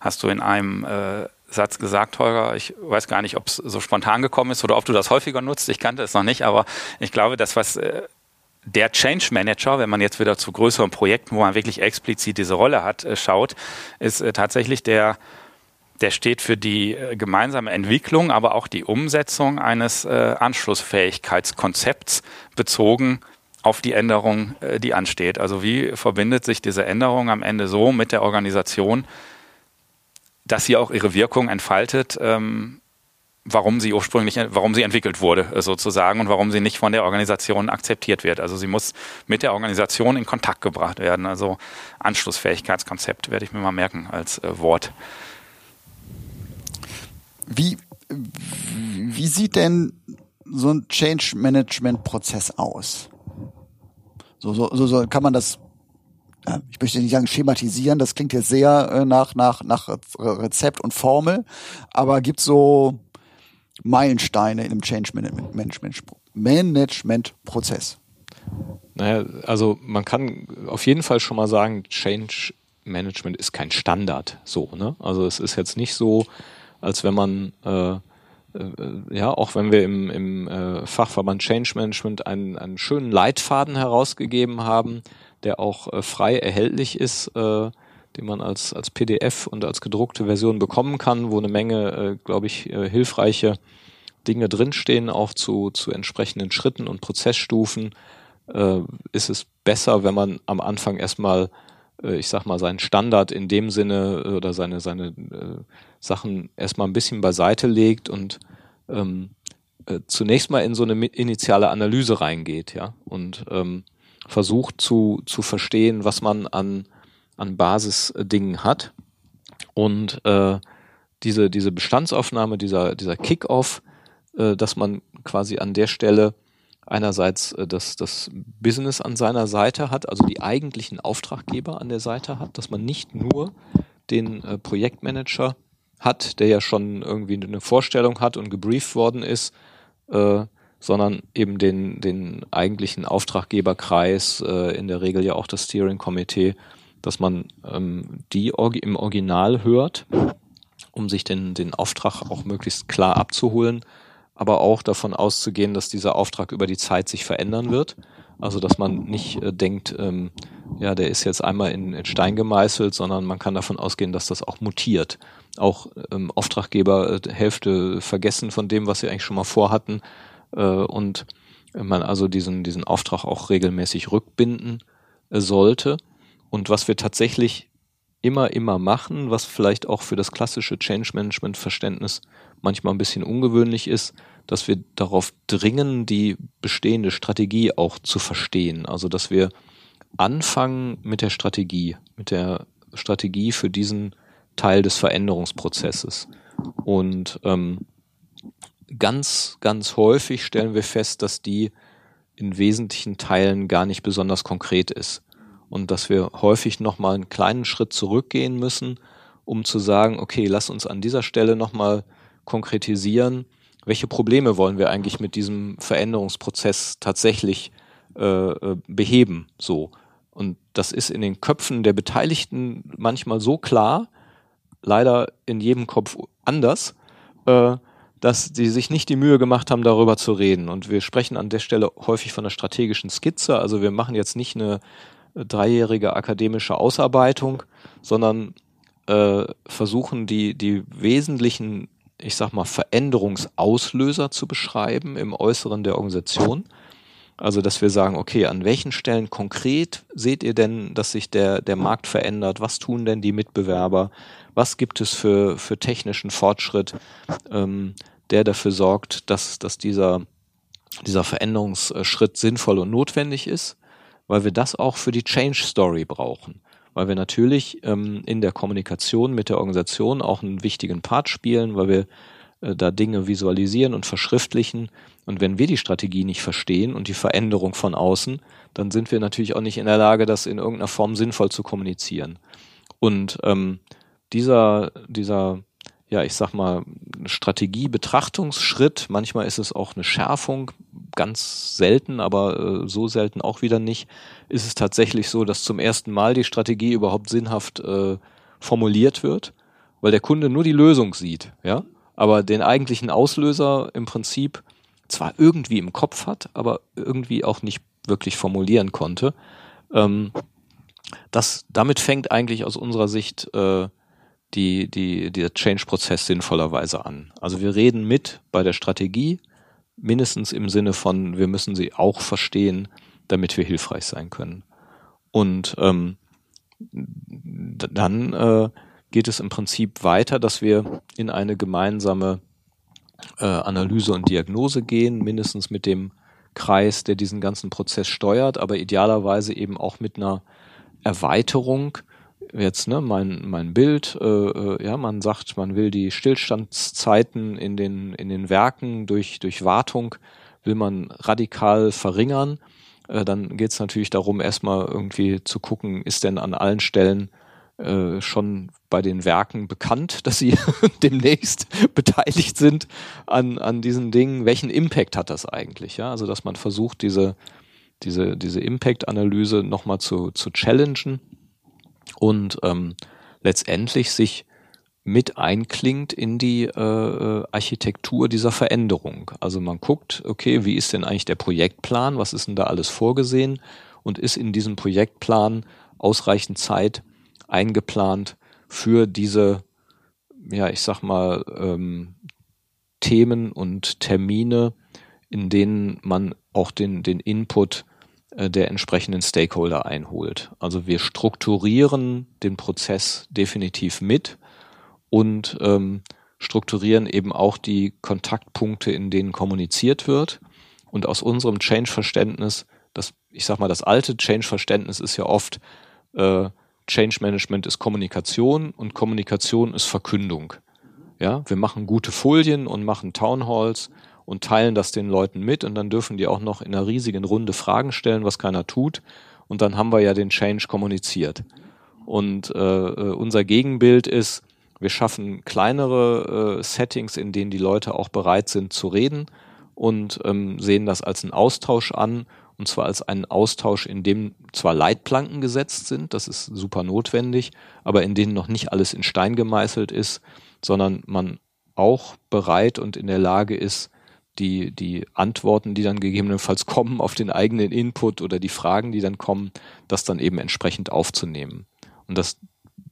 hast du in einem äh, Satz gesagt, Holger. Ich weiß gar nicht, ob es so spontan gekommen ist oder ob du das häufiger nutzt. Ich kannte es noch nicht, aber ich glaube, das, was äh, der Change Manager, wenn man jetzt wieder zu größeren Projekten, wo man wirklich explizit diese Rolle hat, äh, schaut, ist äh, tatsächlich der, der steht für die gemeinsame Entwicklung, aber auch die Umsetzung eines Anschlussfähigkeitskonzepts bezogen auf die Änderung, die ansteht. Also wie verbindet sich diese Änderung am Ende so mit der Organisation, dass sie auch ihre Wirkung entfaltet, ähm, warum sie ursprünglich, warum sie entwickelt wurde, äh, sozusagen, und warum sie nicht von der Organisation akzeptiert wird. Also sie muss mit der Organisation in Kontakt gebracht werden. Also Anschlussfähigkeitskonzept werde ich mir mal merken als äh, Wort. Wie, wie sieht denn so ein Change Management Prozess aus? So, so, so, so kann man das ich möchte nicht sagen schematisieren, das klingt jetzt sehr äh, nach, nach, nach Rezept und Formel, aber gibt so Meilensteine in dem Change Management, Management Prozess. Naja, also man kann auf jeden Fall schon mal sagen, Change Management ist kein Standard. So, ne? Also es ist jetzt nicht so, als wenn man äh, äh, ja, auch wenn wir im, im äh, Fachverband Change Management einen, einen schönen Leitfaden herausgegeben haben, der auch äh, frei erhältlich ist, äh, den man als, als PDF und als gedruckte Version bekommen kann, wo eine Menge, äh, glaube ich, äh, hilfreiche Dinge drinstehen, auch zu, zu entsprechenden Schritten und Prozessstufen, äh, ist es besser, wenn man am Anfang erstmal, äh, ich sag mal, seinen Standard in dem Sinne äh, oder seine, seine äh, Sachen erstmal ein bisschen beiseite legt und ähm, äh, zunächst mal in so eine initiale Analyse reingeht, ja. Und ähm, versucht zu, zu verstehen, was man an, an Basisdingen hat. Und äh, diese, diese Bestandsaufnahme, dieser, dieser Kickoff, äh, dass man quasi an der Stelle einerseits äh, das, das Business an seiner Seite hat, also die eigentlichen Auftraggeber an der Seite hat, dass man nicht nur den äh, Projektmanager hat, der ja schon irgendwie eine Vorstellung hat und gebrieft worden ist, äh, sondern eben den, den eigentlichen Auftraggeberkreis, äh, in der Regel ja auch das Steering Committee, dass man ähm, die im Original hört, um sich den, den Auftrag auch möglichst klar abzuholen, aber auch davon auszugehen, dass dieser Auftrag über die Zeit sich verändern wird. Also dass man nicht äh, denkt, ähm, ja, der ist jetzt einmal in, in Stein gemeißelt, sondern man kann davon ausgehen, dass das auch mutiert. Auch ähm, Auftraggeber äh, Hälfte vergessen von dem, was sie eigentlich schon mal vorhatten äh, und man also diesen, diesen Auftrag auch regelmäßig rückbinden äh, sollte. Und was wir tatsächlich immer, immer machen, was vielleicht auch für das klassische Change Management Verständnis manchmal ein bisschen ungewöhnlich ist, dass wir darauf dringen, die bestehende Strategie auch zu verstehen. Also, dass wir anfangen mit der Strategie, mit der Strategie für diesen Teil des Veränderungsprozesses. Und ähm, ganz, ganz häufig stellen wir fest, dass die in wesentlichen Teilen gar nicht besonders konkret ist. Und dass wir häufig nochmal einen kleinen Schritt zurückgehen müssen, um zu sagen, okay, lass uns an dieser Stelle nochmal konkretisieren, welche Probleme wollen wir eigentlich mit diesem Veränderungsprozess tatsächlich äh, äh, beheben, so. Und das ist in den Köpfen der Beteiligten manchmal so klar, leider in jedem Kopf anders, äh, dass sie sich nicht die Mühe gemacht haben, darüber zu reden. Und wir sprechen an der Stelle häufig von einer strategischen Skizze. Also wir machen jetzt nicht eine dreijährige akademische Ausarbeitung, sondern äh, versuchen die, die wesentlichen, ich sag mal, Veränderungsauslöser zu beschreiben im Äußeren der Organisation. Also, dass wir sagen, okay, an welchen Stellen konkret seht ihr denn, dass sich der, der Markt verändert? Was tun denn die Mitbewerber? Was gibt es für, für technischen Fortschritt, ähm, der dafür sorgt, dass, dass dieser, dieser Veränderungsschritt sinnvoll und notwendig ist? Weil wir das auch für die Change Story brauchen. Weil wir natürlich ähm, in der Kommunikation mit der Organisation auch einen wichtigen Part spielen, weil wir äh, da Dinge visualisieren und verschriftlichen. Und wenn wir die Strategie nicht verstehen und die Veränderung von außen, dann sind wir natürlich auch nicht in der Lage, das in irgendeiner Form sinnvoll zu kommunizieren. Und ähm, dieser, dieser, ja, ich sag mal, Strategie-Betrachtungsschritt, manchmal ist es auch eine Schärfung, ganz selten, aber äh, so selten auch wieder nicht, ist es tatsächlich so, dass zum ersten Mal die Strategie überhaupt sinnhaft äh, formuliert wird, weil der Kunde nur die Lösung sieht, ja? Aber den eigentlichen Auslöser im Prinzip zwar irgendwie im Kopf hat, aber irgendwie auch nicht wirklich formulieren konnte. Ähm, das, damit fängt eigentlich aus unserer Sicht äh, die, die, der Change-Prozess sinnvollerweise an. Also wir reden mit bei der Strategie, mindestens im Sinne von, wir müssen sie auch verstehen, damit wir hilfreich sein können. Und ähm, dann äh, geht es im Prinzip weiter, dass wir in eine gemeinsame äh, Analyse und Diagnose gehen, mindestens mit dem Kreis, der diesen ganzen Prozess steuert, aber idealerweise eben auch mit einer Erweiterung. Jetzt ne, mein mein Bild, äh, äh ja, man sagt, man will die Stillstandszeiten in den in den Werken durch durch Wartung will man radikal verringern. Äh, dann geht es natürlich darum, erstmal irgendwie zu gucken, ist denn an allen Stellen äh, schon bei den Werken bekannt, dass sie demnächst beteiligt sind an, an diesen Dingen. Welchen Impact hat das eigentlich? Ja, also dass man versucht, diese, diese, diese Impact-Analyse nochmal zu, zu challengen und ähm, letztendlich sich mit einklingt in die äh, äh, Architektur dieser Veränderung. Also man guckt, okay, wie ist denn eigentlich der Projektplan? Was ist denn da alles vorgesehen? Und ist in diesem Projektplan ausreichend Zeit eingeplant für diese, ja, ich sag mal, ähm, Themen und Termine, in denen man auch den, den Input der entsprechenden Stakeholder einholt. Also wir strukturieren den Prozess definitiv mit und ähm, strukturieren eben auch die Kontaktpunkte, in denen kommuniziert wird. Und aus unserem Change-Verständnis, das, ich sag mal, das alte Change-Verständnis ist ja oft, äh, Change Management ist Kommunikation und Kommunikation ist Verkündung. Ja, wir machen gute Folien und machen Townhalls und teilen das den Leuten mit und dann dürfen die auch noch in einer riesigen Runde Fragen stellen, was keiner tut. Und dann haben wir ja den Change kommuniziert. Und äh, äh unser Gegenbild ist, wir schaffen kleinere äh, Settings, in denen die Leute auch bereit sind zu reden und ähm, sehen das als einen Austausch an und zwar als einen Austausch, in dem zwar Leitplanken gesetzt sind, das ist super notwendig, aber in denen noch nicht alles in Stein gemeißelt ist, sondern man auch bereit und in der Lage ist, die, die Antworten, die dann gegebenenfalls kommen auf den eigenen Input oder die Fragen, die dann kommen, das dann eben entsprechend aufzunehmen. Und das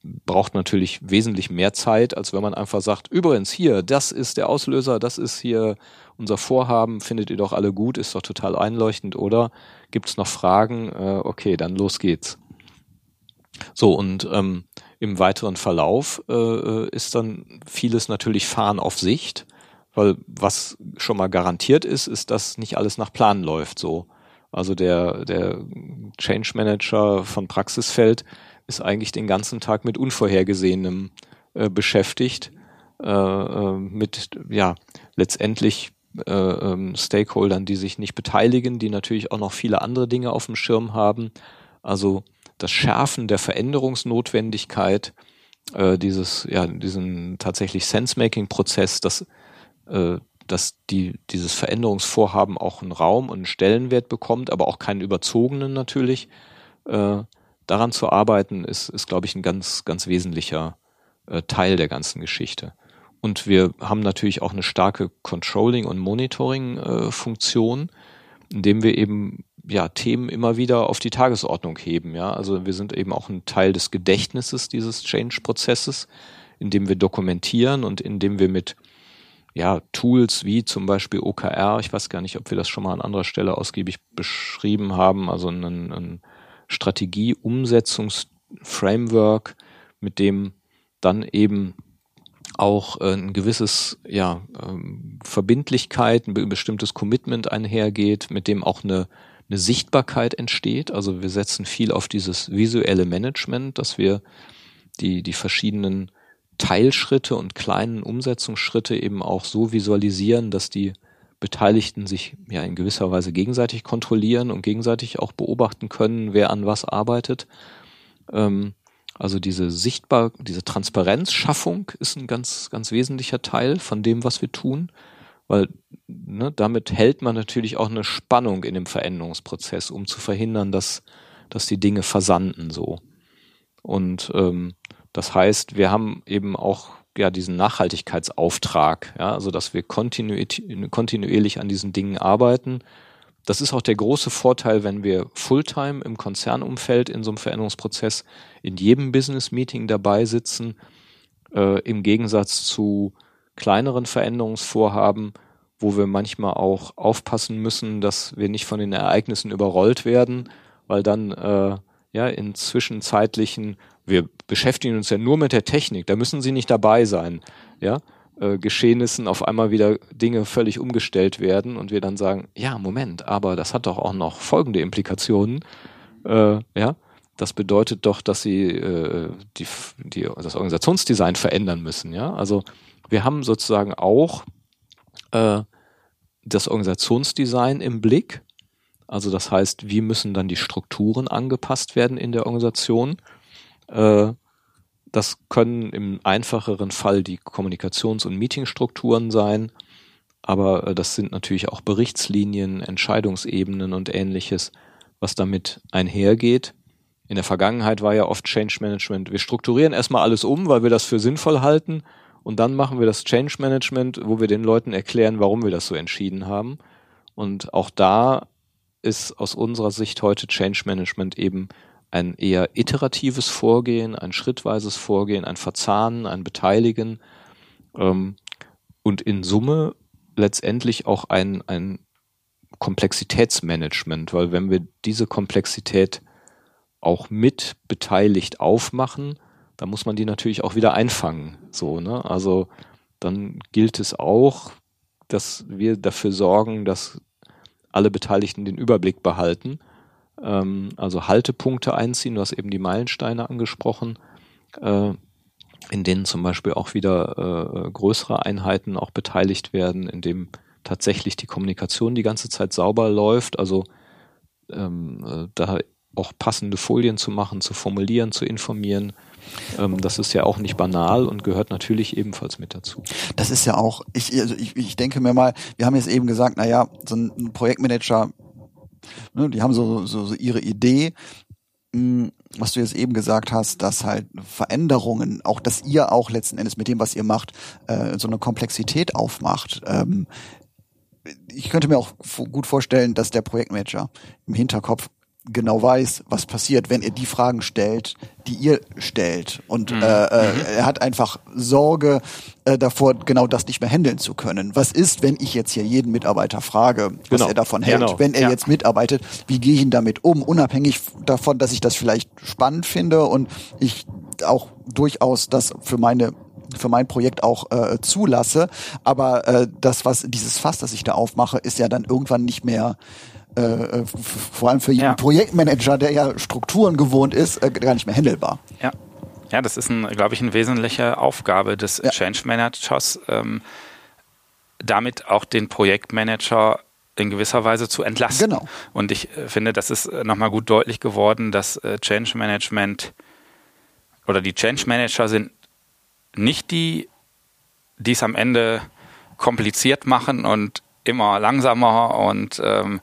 braucht natürlich wesentlich mehr Zeit, als wenn man einfach sagt, übrigens hier, das ist der Auslöser, das ist hier unser Vorhaben findet ihr doch alle gut, ist doch total einleuchtend, oder? Gibt es noch Fragen? Äh, okay, dann los geht's. So, und ähm, im weiteren Verlauf äh, ist dann vieles natürlich Fahren auf Sicht, weil was schon mal garantiert ist, ist, dass nicht alles nach Plan läuft. So, also der der Change Manager von Praxisfeld ist eigentlich den ganzen Tag mit Unvorhergesehenem äh, beschäftigt, äh, äh mit ja letztendlich äh, ähm, Stakeholdern, die sich nicht beteiligen, die natürlich auch noch viele andere Dinge auf dem Schirm haben. Also das Schärfen der Veränderungsnotwendigkeit, äh, dieses, ja, diesen tatsächlich Sense-Making-Prozess, dass, äh, dass die, dieses Veränderungsvorhaben auch einen Raum und einen Stellenwert bekommt, aber auch keinen überzogenen natürlich. Äh, daran zu arbeiten, ist, ist glaube ich, ein ganz, ganz wesentlicher äh, Teil der ganzen Geschichte. Und wir haben natürlich auch eine starke Controlling- und Monitoring-Funktion, indem wir eben ja, Themen immer wieder auf die Tagesordnung heben. Ja? Also wir sind eben auch ein Teil des Gedächtnisses dieses Change-Prozesses, indem wir dokumentieren und indem wir mit ja, Tools wie zum Beispiel OKR, ich weiß gar nicht, ob wir das schon mal an anderer Stelle ausgiebig beschrieben haben, also ein, ein Strategie-Umsetzungsframework, mit dem dann eben auch äh, ein gewisses ja, ähm, Verbindlichkeit, ein bestimmtes Commitment einhergeht, mit dem auch eine, eine Sichtbarkeit entsteht. Also wir setzen viel auf dieses visuelle Management, dass wir die, die verschiedenen Teilschritte und kleinen Umsetzungsschritte eben auch so visualisieren, dass die Beteiligten sich ja in gewisser Weise gegenseitig kontrollieren und gegenseitig auch beobachten können, wer an was arbeitet. Ähm, also diese sichtbar, diese Transparenzschaffung ist ein ganz, ganz wesentlicher Teil von dem, was wir tun, weil ne, damit hält man natürlich auch eine Spannung in dem Veränderungsprozess, um zu verhindern, dass, dass die Dinge versanden so. Und ähm, das heißt, wir haben eben auch ja diesen Nachhaltigkeitsauftrag, ja, also dass wir kontinuierlich an diesen Dingen arbeiten. Das ist auch der große Vorteil, wenn wir Fulltime im Konzernumfeld in so einem Veränderungsprozess in jedem Business-Meeting dabei sitzen, äh, im Gegensatz zu kleineren Veränderungsvorhaben, wo wir manchmal auch aufpassen müssen, dass wir nicht von den Ereignissen überrollt werden, weil dann äh, ja in zwischenzeitlichen, wir beschäftigen uns ja nur mit der Technik, da müssen Sie nicht dabei sein, ja, äh, Geschehnissen auf einmal wieder Dinge völlig umgestellt werden und wir dann sagen, ja, Moment, aber das hat doch auch noch folgende Implikationen. Äh, ja, das bedeutet doch, dass sie äh, die, die, das Organisationsdesign verändern müssen. Ja, also wir haben sozusagen auch äh, das Organisationsdesign im Blick. Also das heißt, wie müssen dann die Strukturen angepasst werden in der Organisation? Äh, das können im einfacheren Fall die Kommunikations- und Meetingstrukturen sein, aber äh, das sind natürlich auch Berichtslinien, Entscheidungsebenen und ähnliches, was damit einhergeht. In der Vergangenheit war ja oft Change Management, wir strukturieren erstmal alles um, weil wir das für sinnvoll halten und dann machen wir das Change Management, wo wir den Leuten erklären, warum wir das so entschieden haben. Und auch da ist aus unserer Sicht heute Change Management eben ein eher iteratives Vorgehen, ein schrittweises Vorgehen, ein Verzahnen, ein Beteiligen ähm, und in Summe letztendlich auch ein, ein Komplexitätsmanagement, weil wenn wir diese Komplexität auch mit beteiligt aufmachen, dann muss man die natürlich auch wieder einfangen. So, ne? Also dann gilt es auch, dass wir dafür sorgen, dass alle Beteiligten den Überblick behalten ähm, also Haltepunkte einziehen. Du hast eben die Meilensteine angesprochen, äh, in denen zum Beispiel auch wieder äh, größere Einheiten auch beteiligt werden, in dem tatsächlich die Kommunikation die ganze Zeit sauber läuft. Also ähm, äh, da auch passende Folien zu machen, zu formulieren, zu informieren. Ähm, das ist ja auch nicht banal und gehört natürlich ebenfalls mit dazu. Das ist ja auch, ich, also ich, ich denke mir mal, wir haben jetzt eben gesagt, naja, so ein Projektmanager Ne, die haben so, so, so ihre Idee, hm, was du jetzt eben gesagt hast, dass halt Veränderungen, auch dass ihr auch letzten Endes mit dem, was ihr macht, äh, so eine Komplexität aufmacht. Ähm, ich könnte mir auch gut vorstellen, dass der Projektmanager im Hinterkopf genau weiß, was passiert, wenn er die Fragen stellt, die ihr stellt. Und mhm. äh, äh, mhm. er hat einfach Sorge äh, davor, genau das nicht mehr handeln zu können. Was ist, wenn ich jetzt hier jeden Mitarbeiter frage, was genau. er davon hält? Genau. Wenn er ja. jetzt mitarbeitet, wie gehe ich ihn damit um? Unabhängig davon, dass ich das vielleicht spannend finde und ich auch durchaus das für meine für mein Projekt auch äh, zulasse. Aber äh, das, was dieses Fass, das ich da aufmache, ist ja dann irgendwann nicht mehr äh, äh vor allem für jeden ja. Projektmanager, der ja Strukturen gewohnt ist, äh, gar nicht mehr handelbar. Ja. Ja, das ist, glaube ich, eine wesentliche Aufgabe des ja. Change Managers, ähm, damit auch den Projektmanager in gewisser Weise zu entlasten. Genau. Und ich äh, finde, das ist äh, nochmal gut deutlich geworden, dass äh, Change Management oder die Change Manager sind nicht die, die es am Ende kompliziert machen und immer langsamer und ähm,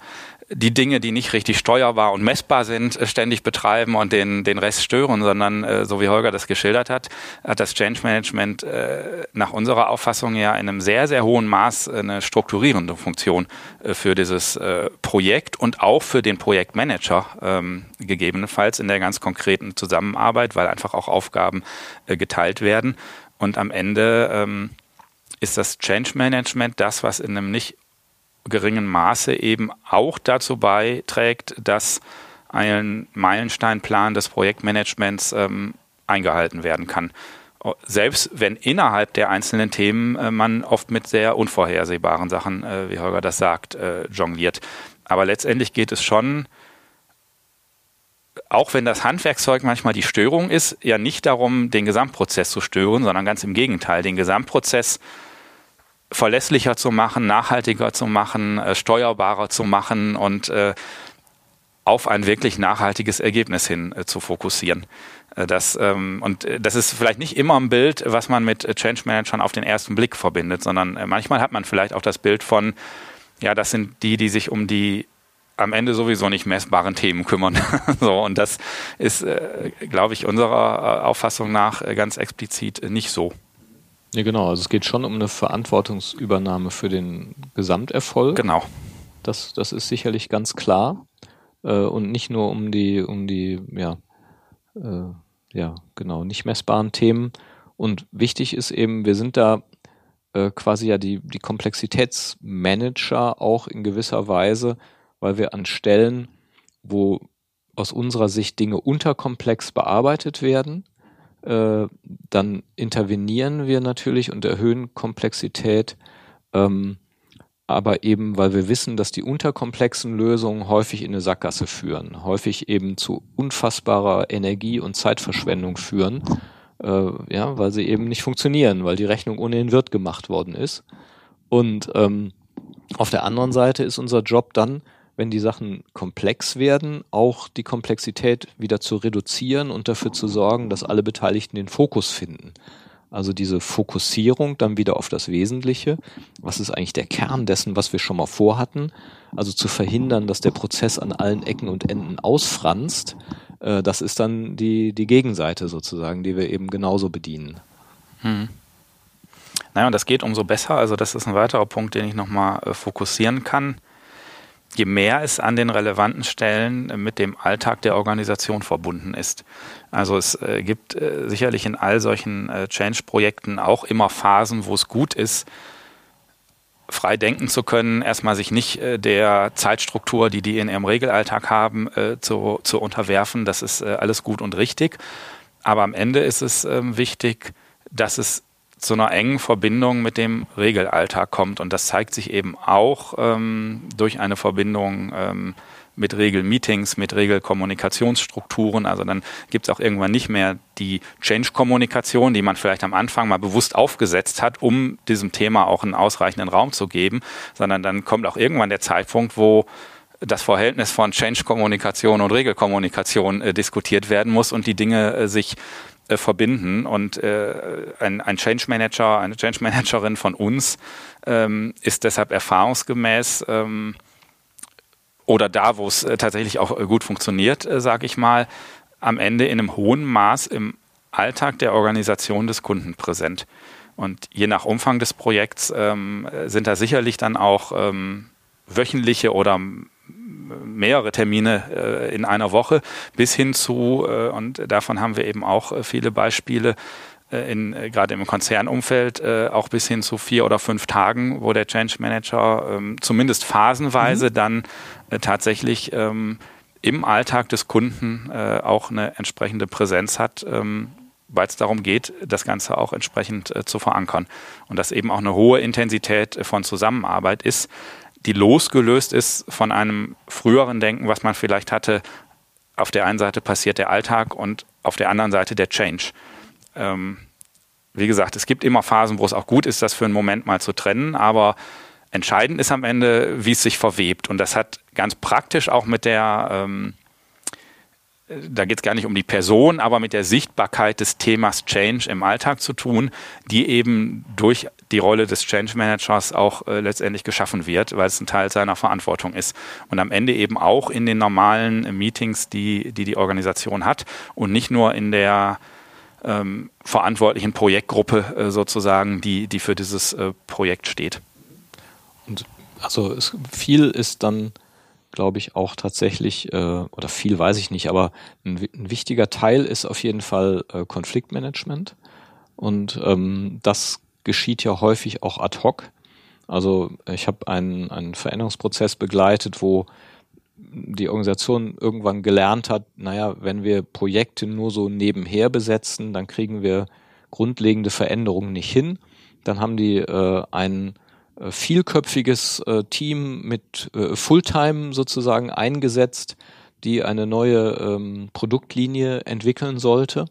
die Dinge, die nicht richtig steuerbar und messbar sind, äh, ständig betreiben und den, den Rest stören, sondern äh, so wie Holger das geschildert hat, hat das Change Management äh, nach unserer Auffassung ja in einem sehr, sehr hohen Maß eine strukturierende Funktion für dieses Projekt und auch für den Projektmanager ähm, gegebenenfalls in der ganz konkreten Zusammenarbeit, weil einfach auch Aufgaben geteilt werden. Und am Ende ähm, ist das Change Management das, was in einem nicht geringen Maße eben auch dazu beiträgt, dass ein Meilensteinplan des Projektmanagements ähm, eingehalten werden kann. Selbst wenn innerhalb der einzelnen Themen äh, man oft mit sehr unvorhersehbaren Sachen, äh, wie Holger das sagt, äh, jongliert. Aber letztendlich geht es schon, auch wenn das Handwerkszeug manchmal die Störung ist, ja nicht darum, den Gesamtprozess zu stören, sondern ganz im Gegenteil, den Gesamtprozess verlässlicher zu machen, nachhaltiger zu machen, äh, steuerbarer zu machen und äh, auf ein wirklich nachhaltiges Ergebnis hin äh, zu fokussieren. Äh, das, ähm, und äh, das ist vielleicht nicht immer ein Bild, was man mit Change Managern auf den ersten Blick verbindet, sondern manchmal hat man vielleicht auch das Bild von, ja, das sind die, die sich um die am Ende sowieso nicht messbaren Themen kümmern. so, und das ist, äh, glaube ich, unserer Auffassung nach ganz explizit nicht so. Ja, genau. Also es geht schon um eine Verantwortungsübernahme für den Gesamterfolg. Genau. Das, das ist sicherlich ganz klar. Äh, und nicht nur um die, um die, ja, äh, ja, genau, nicht messbaren Themen. Und wichtig ist eben, wir sind da äh, quasi ja die, die Komplexitätsmanager auch in gewisser Weise, weil wir an Stellen, wo aus unserer Sicht Dinge unterkomplex bearbeitet werden, äh, dann intervenieren wir natürlich und erhöhen Komplexität, ähm, aber eben, weil wir wissen, dass die unterkomplexen Lösungen häufig in eine Sackgasse führen, häufig eben zu unfassbarer Energie- und Zeitverschwendung führen, äh, ja, weil sie eben nicht funktionieren, weil die Rechnung ohnehin wird gemacht worden ist. Und ähm, auf der anderen Seite ist unser Job dann, wenn die Sachen komplex werden, auch die Komplexität wieder zu reduzieren und dafür zu sorgen, dass alle Beteiligten den Fokus finden. Also diese Fokussierung dann wieder auf das Wesentliche. Was ist eigentlich der Kern dessen, was wir schon mal vorhatten? Also zu verhindern, dass der Prozess an allen Ecken und Enden ausfranst. Äh, das ist dann die, die Gegenseite sozusagen, die wir eben genauso bedienen. Hm. Naja, und das geht umso besser. Also das ist ein weiterer Punkt, den ich nochmal äh, fokussieren kann je mehr es an den relevanten Stellen mit dem Alltag der Organisation verbunden ist. Also es äh, gibt äh, sicherlich in all solchen äh, Change-Projekten auch immer Phasen, wo es gut ist, frei denken zu können, erstmal sich nicht der Zeitstruktur, die die in ihrem Regelalltag haben, zu, zu unterwerfen. Das ist alles gut und richtig. Aber am Ende ist es ähm, wichtig, dass es zu einer engen Verbindung mit dem Regelalltag kommt. Und das zeigt sich eben auch ähm, durch eine Verbindung ähm, mit Regelmeetings, mit Regelkommunikationsstrukturen. Also dann gibt es auch irgendwann nicht mehr die Change-Kommunikation, die man vielleicht am Anfang mal bewusst aufgesetzt hat, um diesem Thema auch einen ausreichenden Raum zu geben, sondern dann kommt auch irgendwann der Zeitpunkt, wo das Verhältnis von Change-Kommunikation und Regelkommunikation äh, diskutiert werden muss und die Dinge äh, sich äh, verbinden. Und äh, ein, ein Change Manager, eine Change Managerin von uns ähm, ist deshalb erfahrungsgemäß ähm, oder da, wo es äh, tatsächlich auch äh, gut funktioniert, äh, sage ich mal, am Ende in einem hohen Maß im Alltag der Organisation des Kunden präsent. Und je nach Umfang des Projekts ähm, sind da sicherlich dann auch ähm, wöchentliche oder mehrere Termine äh, in einer Woche bis hin zu, äh, und davon haben wir eben auch äh, viele Beispiele, in, gerade im Konzernumfeld äh, auch bis hin zu vier oder fünf Tagen, wo der Change Manager ähm, zumindest phasenweise mhm. dann tatsächlich ähm, im Alltag des Kunden auch eine entsprechende Präsenz hat, ähm, weil es darum geht, das Ganze auch entsprechend zu verankern. Und dass eben auch eine hohe Intensität von Zusammenarbeit ist, die losgelöst ist von einem früheren Denken, was man vielleicht hatte. Auf der einen Seite passiert der Alltag und auf der anderen Seite der Change. Ähm, wie gesagt, es gibt immer Phasen, wo es auch gut ist, das für einen Moment mal zu trennen, aber entscheidend ist am Ende, wie es sich verwebt. Und das hat ganz praktisch auch mit der, ähm, da geht es gar nicht um die Person, aber mit der Sichtbarkeit des Themas Change im Alltag zu tun, die eben durch die Rolle des Change Managers auch äh, letztendlich geschaffen wird, weil es ein Teil seiner Verantwortung ist. Und am Ende eben auch in den normalen Meetings, die die, die Organisation hat und nicht nur in der ähm, verantwortlichen Projektgruppe äh, sozusagen, die, die für dieses äh, Projekt steht. Und also es, viel ist dann glaube ich, auch tatsächlich, äh, oder viel weiß ich nicht, aber ein, ein wichtiger Teil ist auf jeden Fall äh, Konfliktmanagement. Und ähm, das geschieht ja häufig auch ad hoc. Also ich habe einen, einen Veränderungsprozess begleitet, wo die Organisation irgendwann gelernt hat, naja, wenn wir Projekte nur so nebenher besetzen, dann kriegen wir grundlegende Veränderungen nicht hin. Dann haben die äh, einen äh, vielköpfiges äh, Team mit äh, Fulltime sozusagen eingesetzt, die eine neue ähm, Produktlinie entwickeln sollte.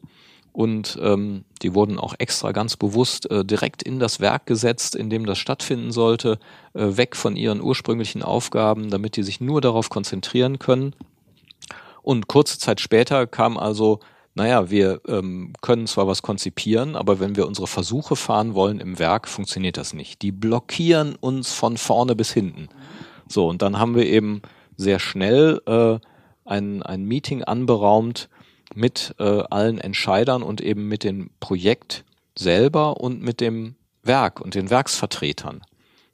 Und ähm, die wurden auch extra ganz bewusst äh, direkt in das Werk gesetzt, in dem das stattfinden sollte, äh, weg von ihren ursprünglichen Aufgaben, damit die sich nur darauf konzentrieren können. Und kurze Zeit später kam also naja, wir ähm, können zwar was konzipieren, aber wenn wir unsere Versuche fahren wollen im Werk, funktioniert das nicht. Die blockieren uns von vorne bis hinten. So, und dann haben wir eben sehr schnell äh, ein, ein Meeting anberaumt mit äh, allen Entscheidern und eben mit dem Projekt selber und mit dem Werk und den Werksvertretern.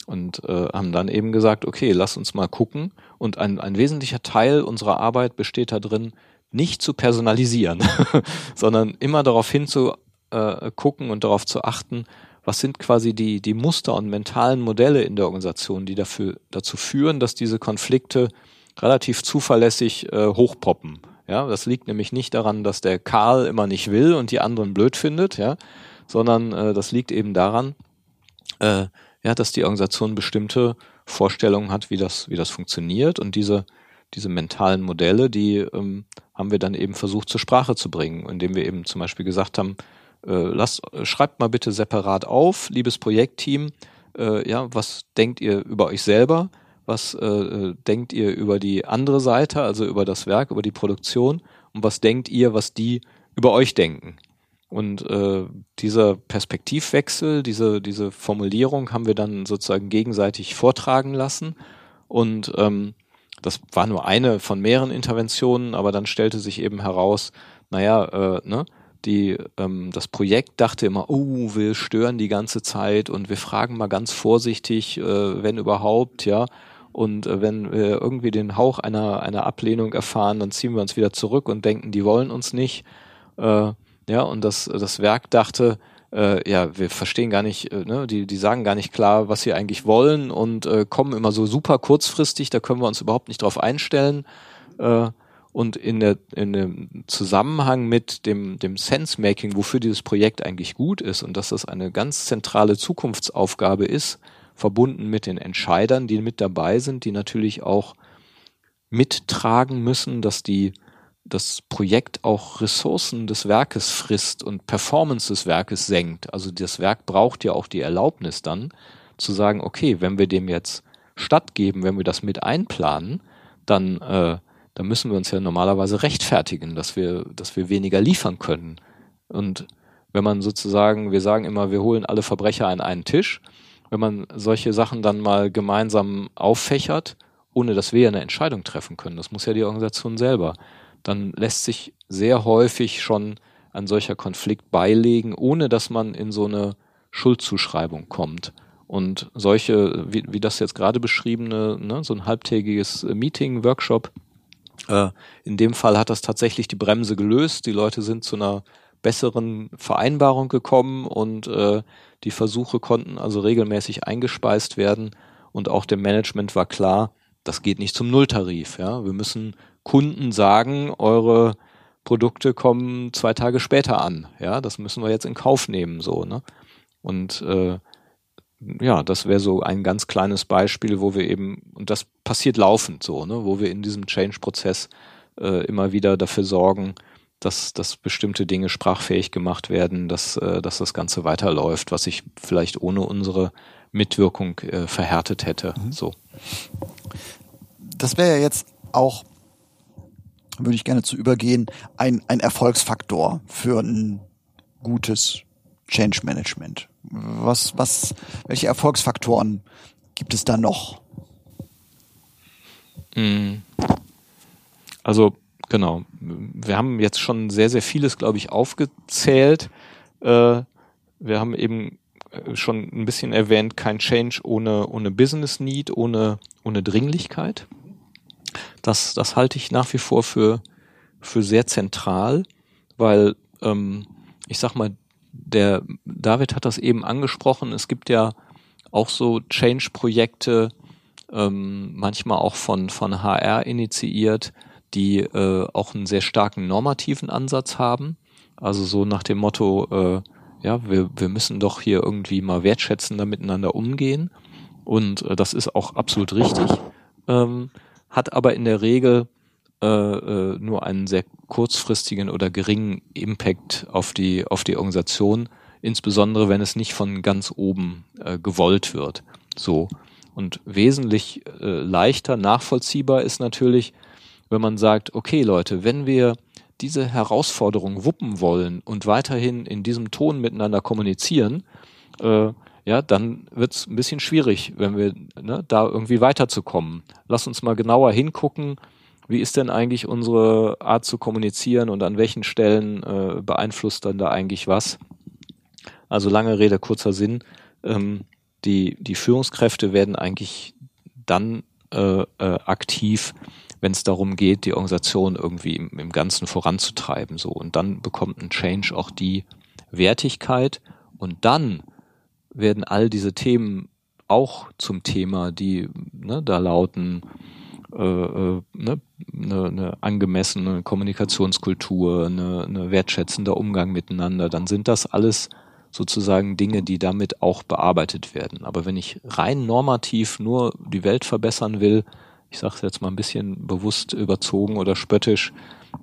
Und äh, haben dann eben gesagt, okay, lass uns mal gucken. Und ein, ein wesentlicher Teil unserer Arbeit besteht darin, nicht zu personalisieren, sondern immer darauf hinzugucken äh, und darauf zu achten, was sind quasi die, die Muster und mentalen Modelle in der Organisation, die dafür, dazu führen, dass diese Konflikte relativ zuverlässig äh, hochpoppen. Ja, das liegt nämlich nicht daran, dass der Karl immer nicht will und die anderen blöd findet, ja, sondern äh, das liegt eben daran, äh, ja, dass die Organisation bestimmte Vorstellungen hat, wie das, wie das funktioniert. Und diese diese mentalen Modelle, die ähm, haben wir dann eben versucht zur Sprache zu bringen, indem wir eben zum Beispiel gesagt haben, äh, lasst, schreibt mal bitte separat auf, liebes Projektteam, äh, ja, was denkt ihr über euch selber, was äh, denkt ihr über die andere Seite, also über das Werk, über die Produktion und was denkt ihr, was die über euch denken. Und äh, dieser Perspektivwechsel, diese, diese Formulierung haben wir dann sozusagen gegenseitig vortragen lassen. Und ähm, das war nur eine von mehreren Interventionen, aber dann stellte sich eben heraus, naja, äh, ne, die, ähm, das Projekt dachte immer, oh, wir stören die ganze Zeit und wir fragen mal ganz vorsichtig, äh, wenn überhaupt, ja. Und äh, wenn wir irgendwie den Hauch einer, einer Ablehnung erfahren, dann ziehen wir uns wieder zurück und denken, die wollen uns nicht. Äh, ja, und das, das Werk dachte, äh, ja, wir verstehen gar nicht, äh, ne, die, die sagen gar nicht klar, was sie eigentlich wollen und äh, kommen immer so super kurzfristig, da können wir uns überhaupt nicht drauf einstellen. Äh, und in, der, in dem Zusammenhang mit dem, dem Sense-Making, wofür dieses Projekt eigentlich gut ist und dass das eine ganz zentrale Zukunftsaufgabe ist, verbunden mit den Entscheidern, die mit dabei sind, die natürlich auch mittragen müssen, dass die das Projekt auch Ressourcen des Werkes frisst und Performance des Werkes senkt. Also das Werk braucht ja auch die Erlaubnis dann zu sagen, okay, wenn wir dem jetzt stattgeben, wenn wir das mit einplanen, dann, äh, dann müssen wir uns ja normalerweise rechtfertigen, dass wir, dass wir weniger liefern können. Und wenn man sozusagen, wir sagen immer, wir holen alle Verbrecher an einen Tisch, wenn man solche Sachen dann mal gemeinsam auffächert, ohne dass wir eine Entscheidung treffen können, das muss ja die Organisation selber dann lässt sich sehr häufig schon ein solcher Konflikt beilegen, ohne dass man in so eine Schuldzuschreibung kommt. Und solche, wie, wie das jetzt gerade beschriebene, ne, so ein halbtägiges Meeting, Workshop, äh, in dem Fall hat das tatsächlich die Bremse gelöst. Die Leute sind zu einer besseren Vereinbarung gekommen und äh, die Versuche konnten also regelmäßig eingespeist werden und auch dem Management war klar, das geht nicht zum Nulltarif. Ja, wir müssen Kunden sagen, eure Produkte kommen zwei Tage später an. Ja, das müssen wir jetzt in Kauf nehmen, so, ne? Und äh, ja, das wäre so ein ganz kleines Beispiel, wo wir eben, und das passiert laufend so, ne, wo wir in diesem Change-Prozess äh, immer wieder dafür sorgen, dass, dass bestimmte Dinge sprachfähig gemacht werden, dass, äh, dass das Ganze weiterläuft, was sich vielleicht ohne unsere Mitwirkung äh, verhärtet hätte. Mhm. So. Das wäre ja jetzt auch, würde ich gerne zu übergehen, ein, ein Erfolgsfaktor für ein gutes Change Management. Was, was, welche Erfolgsfaktoren gibt es da noch? Mhm. Also genau, wir haben jetzt schon sehr, sehr vieles, glaube ich, aufgezählt. Äh, wir haben eben äh, schon ein bisschen erwähnt, kein Change ohne, ohne Business Need, ohne, ohne Dringlichkeit. Das, das halte ich nach wie vor für, für sehr zentral, weil ähm, ich sag mal, der David hat das eben angesprochen, es gibt ja auch so Change-Projekte, ähm, manchmal auch von, von HR initiiert, die äh, auch einen sehr starken normativen Ansatz haben. Also so nach dem Motto, äh, ja, wir, wir müssen doch hier irgendwie mal wertschätzender miteinander umgehen. Und äh, das ist auch absolut richtig. Ähm, hat aber in der Regel äh, äh, nur einen sehr kurzfristigen oder geringen Impact auf die, auf die Organisation, insbesondere wenn es nicht von ganz oben äh, gewollt wird. So. Und wesentlich äh, leichter nachvollziehbar ist natürlich, wenn man sagt, okay Leute, wenn wir diese Herausforderung wuppen wollen und weiterhin in diesem Ton miteinander kommunizieren, äh, ja, dann wird es ein bisschen schwierig, wenn wir ne, da irgendwie weiterzukommen. Lass uns mal genauer hingucken, wie ist denn eigentlich unsere Art zu kommunizieren und an welchen Stellen äh, beeinflusst dann da eigentlich was? Also lange Rede, kurzer Sinn. Ähm, die, die Führungskräfte werden eigentlich dann äh, äh, aktiv, wenn es darum geht, die Organisation irgendwie im, im Ganzen voranzutreiben. So. Und dann bekommt ein Change auch die Wertigkeit und dann werden all diese Themen auch zum Thema, die ne, da lauten, äh, äh, ne, eine, eine angemessene Kommunikationskultur, eine, eine wertschätzender Umgang miteinander, dann sind das alles sozusagen Dinge, die damit auch bearbeitet werden. Aber wenn ich rein normativ nur die Welt verbessern will, ich sage es jetzt mal ein bisschen bewusst überzogen oder spöttisch,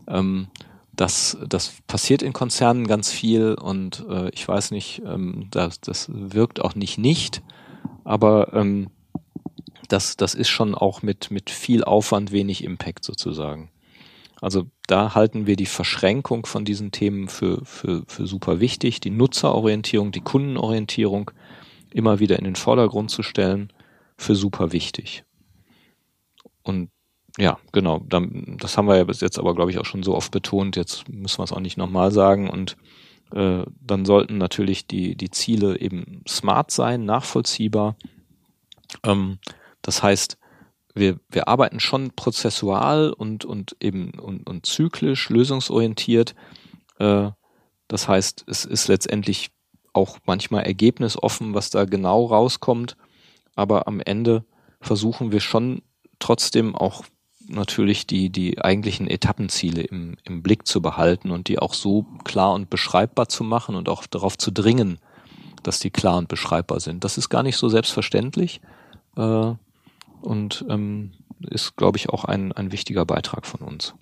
ähm, das, das passiert in Konzernen ganz viel und äh, ich weiß nicht, ähm, das, das wirkt auch nicht nicht, aber ähm, das, das ist schon auch mit, mit viel Aufwand wenig Impact sozusagen. Also da halten wir die Verschränkung von diesen Themen für, für, für super wichtig, die Nutzerorientierung, die Kundenorientierung immer wieder in den Vordergrund zu stellen, für super wichtig. Und ja, genau, dann, das haben wir ja bis jetzt aber, glaube ich, auch schon so oft betont, jetzt müssen wir es auch nicht nochmal sagen und äh, dann sollten natürlich die, die Ziele eben smart sein, nachvollziehbar. Ähm, das heißt, wir, wir arbeiten schon prozessual und, und eben und, und zyklisch, lösungsorientiert. Äh, das heißt, es ist letztendlich auch manchmal ergebnisoffen, was da genau rauskommt. Aber am Ende versuchen wir schon trotzdem auch natürlich die, die eigentlichen Etappenziele im, im Blick zu behalten und die auch so klar und beschreibbar zu machen und auch darauf zu dringen, dass die klar und beschreibbar sind. Das ist gar nicht so selbstverständlich. Äh, und ähm, ist, glaube ich, auch ein, ein wichtiger Beitrag von uns.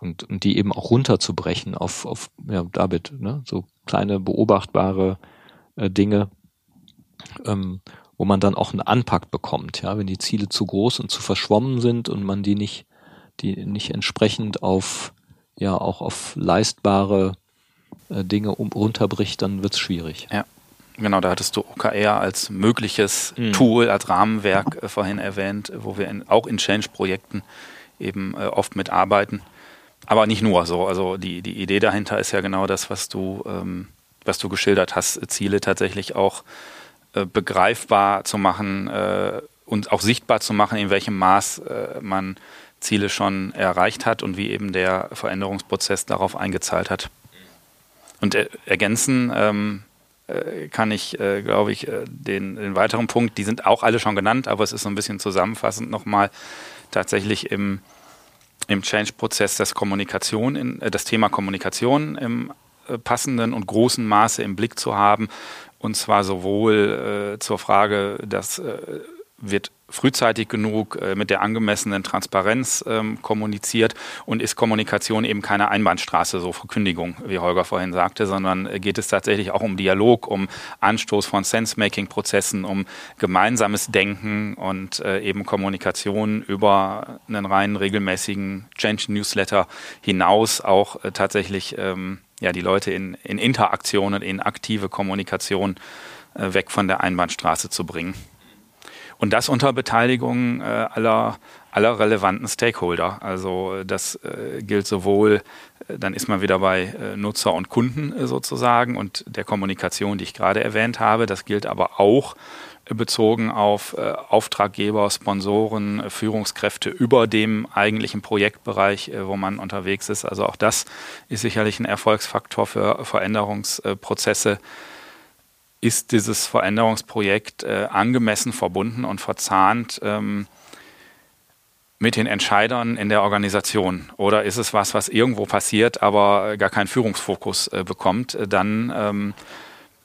Und, und die eben auch runterzubrechen auf, auf ja, David, ne, so kleine beobachtbare äh, Dinge, ähm, wo man dann auch einen Anpack bekommt, ja, wenn die Ziele zu groß und zu verschwommen sind und man die nicht, die nicht entsprechend auf, ja, auch auf leistbare äh, Dinge um, runterbricht, dann wird's schwierig. Ja. Genau, da hattest du OKR als mögliches mhm. Tool, als Rahmenwerk äh, vorhin erwähnt, wo wir in, auch in Change-Projekten eben äh, oft mitarbeiten. Aber nicht nur so. Also die, die Idee dahinter ist ja genau das, was du, ähm, was du geschildert hast, Ziele tatsächlich auch begreifbar zu machen äh, und auch sichtbar zu machen, in welchem Maß äh, man Ziele schon erreicht hat und wie eben der Veränderungsprozess darauf eingezahlt hat. Und äh, ergänzen, ähm, äh, kann ich, äh, glaube ich, äh, den, den, weiteren Punkt, die sind auch alle schon genannt, aber es ist so ein bisschen zusammenfassend nochmal tatsächlich im, im Change-Prozess das Kommunikation, in, äh, das Thema Kommunikation im äh, passenden und großen Maße im Blick zu haben. Und zwar sowohl zur Frage, dass wird frühzeitig genug äh, mit der angemessenen Transparenz ähm, kommuniziert und ist Kommunikation eben keine Einbahnstraße, so Verkündigung, wie Holger vorhin sagte, sondern äh, geht es tatsächlich auch um Dialog, um Anstoß von Sense-Making-Prozessen, um gemeinsames Denken und äh, eben Kommunikation über einen rein regelmäßigen Change-Newsletter hinaus auch äh, tatsächlich ähm, ja, die Leute in, in Interaktionen, in aktive Kommunikation äh, weg von der Einbahnstraße zu bringen. Und das unter Beteiligung äh, aller, aller relevanten Stakeholder. Also das äh, gilt sowohl, äh, dann ist man wieder bei äh, Nutzer und Kunden äh, sozusagen und der Kommunikation, die ich gerade erwähnt habe. Das gilt aber auch bezogen auf äh, Auftraggeber, Sponsoren, äh, Führungskräfte über dem eigentlichen Projektbereich, äh, wo man unterwegs ist. Also auch das ist sicherlich ein Erfolgsfaktor für Veränderungsprozesse ist dieses Veränderungsprojekt äh, angemessen verbunden und verzahnt ähm, mit den Entscheidern in der Organisation? Oder ist es was, was irgendwo passiert, aber gar keinen Führungsfokus äh, bekommt? Äh, dann ähm,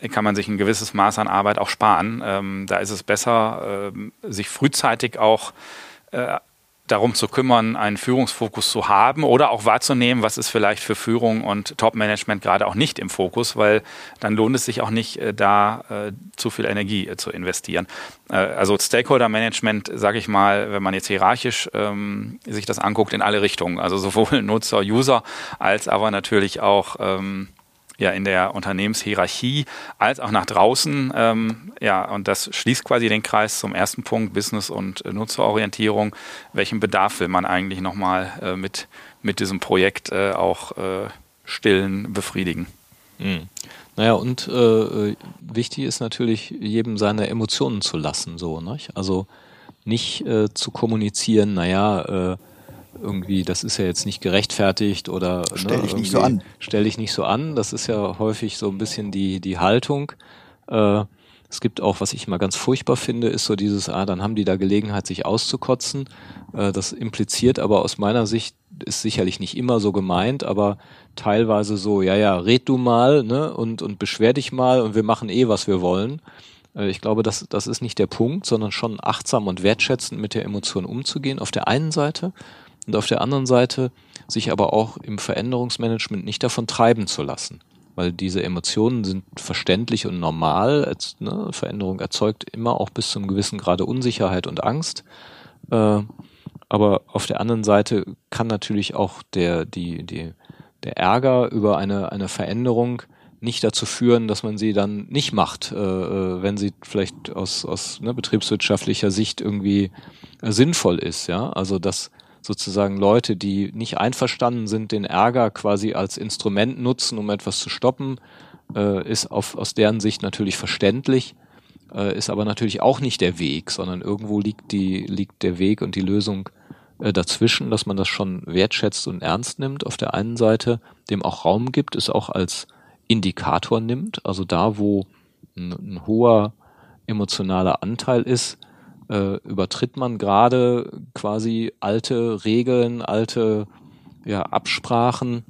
kann man sich ein gewisses Maß an Arbeit auch sparen. Ähm, da ist es besser, ähm, sich frühzeitig auch äh, darum zu kümmern, einen Führungsfokus zu haben oder auch wahrzunehmen, was ist vielleicht für Führung und Top-Management gerade auch nicht im Fokus, weil dann lohnt es sich auch nicht, äh, da äh, zu viel Energie äh, zu investieren. Äh, also Stakeholder-Management, sage ich mal, wenn man jetzt hierarchisch ähm, sich das anguckt, in alle Richtungen. Also sowohl Nutzer, User als aber natürlich auch ähm, ja in der Unternehmenshierarchie als auch nach draußen. Ähm, ja, und das schließt quasi den Kreis zum ersten Punkt, Business- und äh, Nutzerorientierung. Welchen Bedarf will man eigentlich nochmal äh, mit, mit diesem Projekt äh, auch äh, stillen, befriedigen? Mhm. Naja, und äh, wichtig ist natürlich, jedem seine Emotionen zu lassen, so, nicht? Also nicht äh, zu kommunizieren, naja, äh, irgendwie, das ist ja jetzt nicht gerechtfertigt oder stell ne, dich nicht so an. Stell dich nicht so an. Das ist ja häufig so ein bisschen die, die Haltung. Äh, es gibt auch, was ich immer ganz furchtbar finde, ist so dieses, ah, dann haben die da Gelegenheit, sich auszukotzen. Äh, das impliziert aber aus meiner Sicht, ist sicherlich nicht immer so gemeint, aber teilweise so, ja, ja, red du mal, ne, und, und beschwer dich mal und wir machen eh, was wir wollen. Äh, ich glaube, das, das ist nicht der Punkt, sondern schon achtsam und wertschätzend mit der Emotion umzugehen, auf der einen Seite und auf der anderen Seite sich aber auch im Veränderungsmanagement nicht davon treiben zu lassen. Weil diese Emotionen sind verständlich und normal. Ne, Veränderung erzeugt immer auch bis zu einem gewissen Grade Unsicherheit und Angst. Äh, aber auf der anderen Seite kann natürlich auch der, die, die, der Ärger über eine, eine Veränderung nicht dazu führen, dass man sie dann nicht macht, äh, äh wenn sie vielleicht aus, aus ne, betriebswirtschaftlicher Sicht irgendwie äh, sinnvoll ist. Ja, also dass sozusagen Leute, die nicht einverstanden sind, den Ärger quasi als Instrument nutzen, um etwas zu stoppen, äh, ist auf, aus deren Sicht natürlich verständlich, äh, ist aber natürlich auch nicht der Weg, sondern irgendwo liegt, die, liegt der Weg und die Lösung äh, dazwischen, dass man das schon wertschätzt und ernst nimmt auf der einen Seite, dem auch Raum gibt, es auch als Indikator nimmt, also da, wo ein, ein hoher emotionaler Anteil ist, äh, übertritt man gerade quasi alte Regeln, alte ja, Absprachen,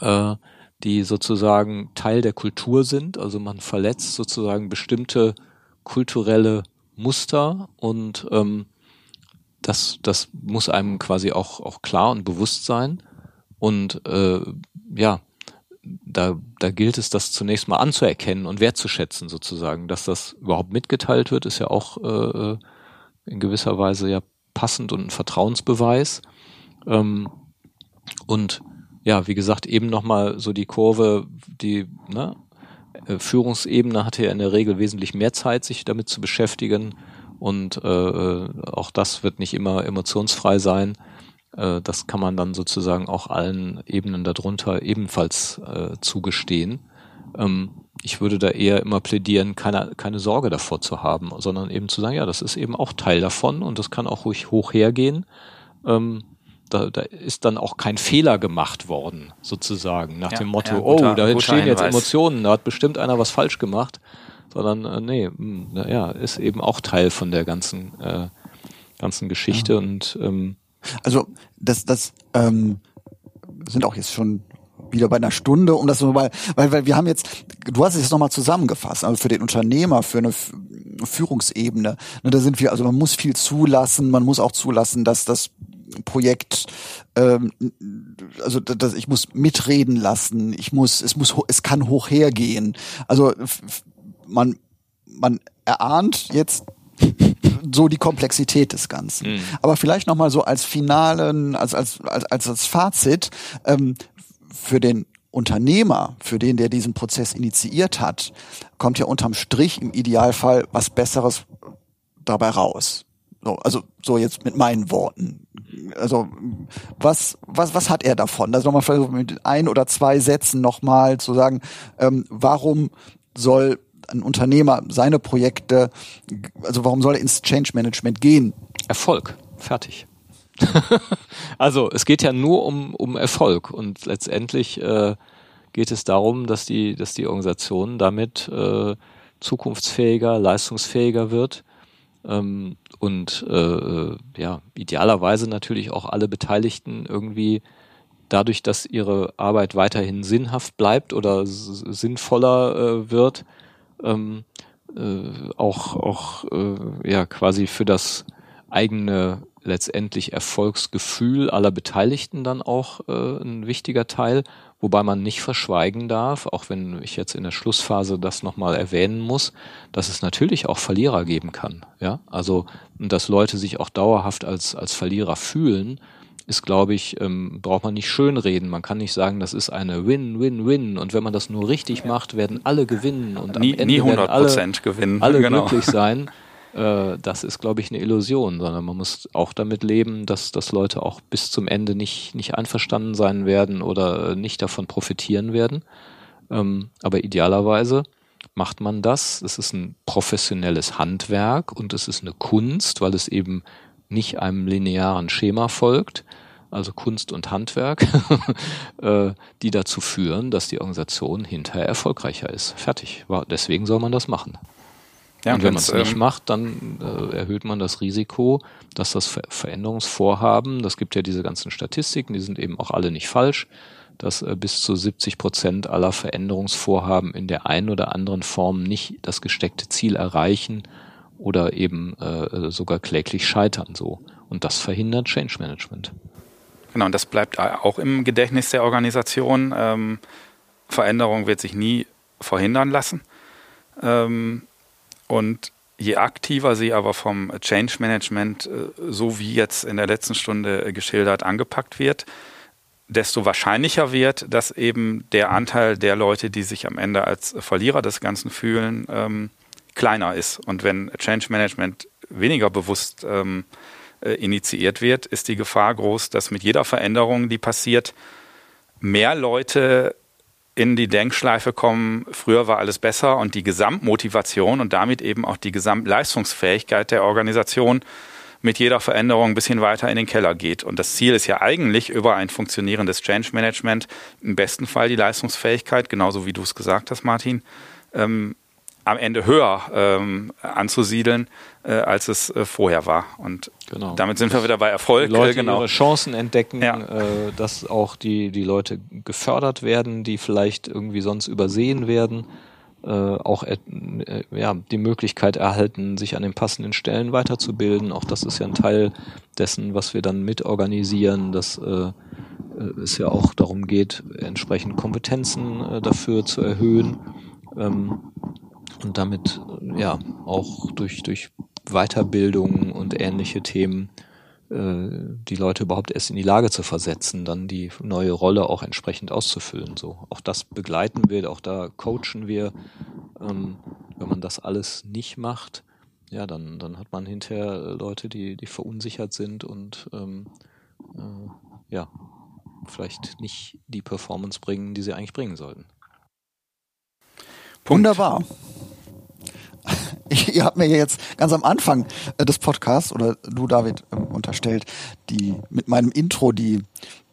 äh, die sozusagen Teil der Kultur sind. Also man verletzt sozusagen bestimmte kulturelle Muster und ähm, das, das muss einem quasi auch, auch klar und bewusst sein. Und äh, ja, da, da gilt es, das zunächst mal anzuerkennen und wertzuschätzen sozusagen. Dass das überhaupt mitgeteilt wird, ist ja auch äh, in gewisser Weise ja passend und ein Vertrauensbeweis. Ähm, und ja, wie gesagt, eben nochmal so die Kurve, die ne, äh, Führungsebene hatte ja in der Regel wesentlich mehr Zeit, sich damit zu beschäftigen. Und äh, äh auch das wird nicht immer emotionsfrei sein. Äh, das kann man dann sozusagen auch allen Ebenen darunter ebenfalls äh, zugestehen. Ähm, ich würde da eher immer plädieren, keine, keine Sorge davor zu haben, sondern eben zu sagen, ja, das ist eben auch Teil davon und das kann auch ruhig hoch hergehen. Ähm, da, da ist dann auch kein Fehler gemacht worden, sozusagen, nach ja, dem Motto, ja, guter, oh, da entstehen jetzt Emotionen, da hat bestimmt einer was falsch gemacht, sondern äh, nee, mh, hm, ja, ist eben auch Teil von der ganzen, äh, ganzen Geschichte ja. und ähm, also das, das ähm, sind auch jetzt schon wieder bei einer Stunde, um das so mal, weil, weil wir haben jetzt, du hast es jetzt nochmal zusammengefasst, also für den Unternehmer, für eine Führungsebene. Ne, da sind wir, also man muss viel zulassen, man muss auch zulassen, dass das Projekt, ähm, also das, ich muss mitreden lassen, ich muss, es muss, es kann hoch hergehen. Also man, man erahnt jetzt so die Komplexität des Ganzen. Mhm. Aber vielleicht nochmal so als finalen, als, als, als, als, als Fazit, ähm, für den Unternehmer, für den, der diesen Prozess initiiert hat, kommt ja unterm Strich im Idealfall was Besseres dabei raus. So, also so jetzt mit meinen Worten. Also was was was hat er davon? Also nochmal vielleicht mit ein oder zwei Sätzen nochmal zu sagen, ähm, warum soll ein Unternehmer seine Projekte, also warum soll er ins Change Management gehen? Erfolg, fertig. also es geht ja nur um, um Erfolg und letztendlich äh, geht es darum, dass die, dass die Organisation damit äh, zukunftsfähiger, leistungsfähiger wird ähm, und äh, ja, idealerweise natürlich auch alle Beteiligten irgendwie dadurch, dass ihre Arbeit weiterhin sinnhaft bleibt oder sinnvoller äh, wird, ähm, äh, auch, auch äh, ja quasi für das eigene letztendlich Erfolgsgefühl aller Beteiligten dann auch äh, ein wichtiger Teil, wobei man nicht verschweigen darf, auch wenn ich jetzt in der Schlussphase das nochmal erwähnen muss, dass es natürlich auch Verlierer geben kann. Ja, also dass Leute sich auch dauerhaft als als Verlierer fühlen ist, glaube ich, ähm, braucht man nicht schönreden. Man kann nicht sagen, das ist eine Win-Win-Win. Und wenn man das nur richtig macht, werden alle gewinnen und nie, am Ende nie 100 werden alle, gewinnen. alle genau. glücklich sein. Äh, das ist, glaube ich, eine Illusion, sondern man muss auch damit leben, dass, dass Leute auch bis zum Ende nicht, nicht einverstanden sein werden oder nicht davon profitieren werden. Ähm, aber idealerweise macht man das. Es ist ein professionelles Handwerk und es ist eine Kunst, weil es eben nicht einem linearen Schema folgt, also Kunst und Handwerk, äh, die dazu führen, dass die Organisation hinterher erfolgreicher ist. Fertig. Deswegen soll man das machen. Ja, und wenn man es nicht ähm, macht, dann äh, erhöht man das Risiko, dass das Ver Veränderungsvorhaben, das gibt ja diese ganzen Statistiken, die sind eben auch alle nicht falsch, dass äh, bis zu 70 Prozent aller Veränderungsvorhaben in der einen oder anderen Form nicht das gesteckte Ziel erreichen oder eben äh, sogar kläglich scheitern so. Und das verhindert Change Management. Genau, und das bleibt auch im Gedächtnis der Organisation. Ähm, Veränderung wird sich nie verhindern lassen. Ähm, und je aktiver sie aber vom Change Management, äh, so wie jetzt in der letzten Stunde geschildert, angepackt wird, desto wahrscheinlicher wird, dass eben der Anteil der Leute, die sich am Ende als Verlierer des Ganzen fühlen, ähm, kleiner ist. Und wenn Change Management weniger bewusst ähm, äh, initiiert wird, ist die Gefahr groß, dass mit jeder Veränderung, die passiert, mehr Leute in die Denkschleife kommen, früher war alles besser und die Gesamtmotivation und damit eben auch die Gesamtleistungsfähigkeit der Organisation mit jeder Veränderung ein bisschen weiter in den Keller geht. Und das Ziel ist ja eigentlich über ein funktionierendes Change Management im besten Fall die Leistungsfähigkeit, genauso wie du es gesagt hast, Martin, ähm, am Ende höher ähm, anzusiedeln, äh, als es äh, vorher war. Und genau. damit sind wir wieder bei Erfolg. Die Leute genau. ihre Chancen entdecken, ja. äh, dass auch die, die Leute gefördert werden, die vielleicht irgendwie sonst übersehen werden. Äh, auch äh, ja, die Möglichkeit erhalten, sich an den passenden Stellen weiterzubilden. Auch das ist ja ein Teil dessen, was wir dann mitorganisieren, dass äh, es ja auch darum geht, entsprechend Kompetenzen äh, dafür zu erhöhen. Ähm, und damit ja auch durch, durch Weiterbildung und ähnliche Themen äh, die Leute überhaupt erst in die Lage zu versetzen, dann die neue Rolle auch entsprechend auszufüllen. So, auch das begleiten wir, auch da coachen wir. Ähm, wenn man das alles nicht macht, ja, dann, dann hat man hinterher Leute, die, die verunsichert sind und ähm, äh, ja, vielleicht nicht die Performance bringen, die sie eigentlich bringen sollten. Wunderbar. ihr habt mir jetzt ganz am Anfang äh, des Podcasts oder du David ähm, unterstellt, die mit meinem Intro die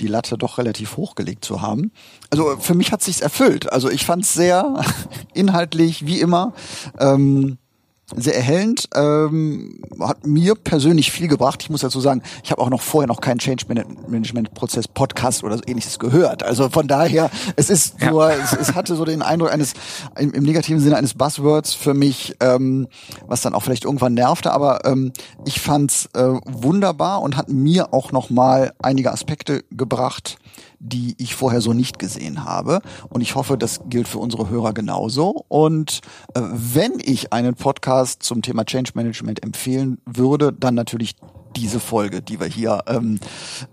die Latte doch relativ hochgelegt zu haben. Also für mich hat sich's erfüllt. Also ich fand's sehr inhaltlich wie immer. Ähm, sehr erhellend, ähm, hat mir persönlich viel gebracht. Ich muss dazu sagen, ich habe auch noch vorher noch keinen Change Management Prozess Podcast oder so ähnliches gehört. Also von daher, es ist ja. nur, es, es, hatte so den Eindruck eines im, im, negativen Sinne eines Buzzwords für mich, ähm, was dann auch vielleicht irgendwann nervte. Aber ähm, ich fand's äh, wunderbar und hat mir auch noch mal einige Aspekte gebracht, die ich vorher so nicht gesehen habe. Und ich hoffe, das gilt für unsere Hörer genauso. Und äh, wenn ich einen Podcast zum Thema Change Management empfehlen würde, dann natürlich diese Folge, die wir hier ähm,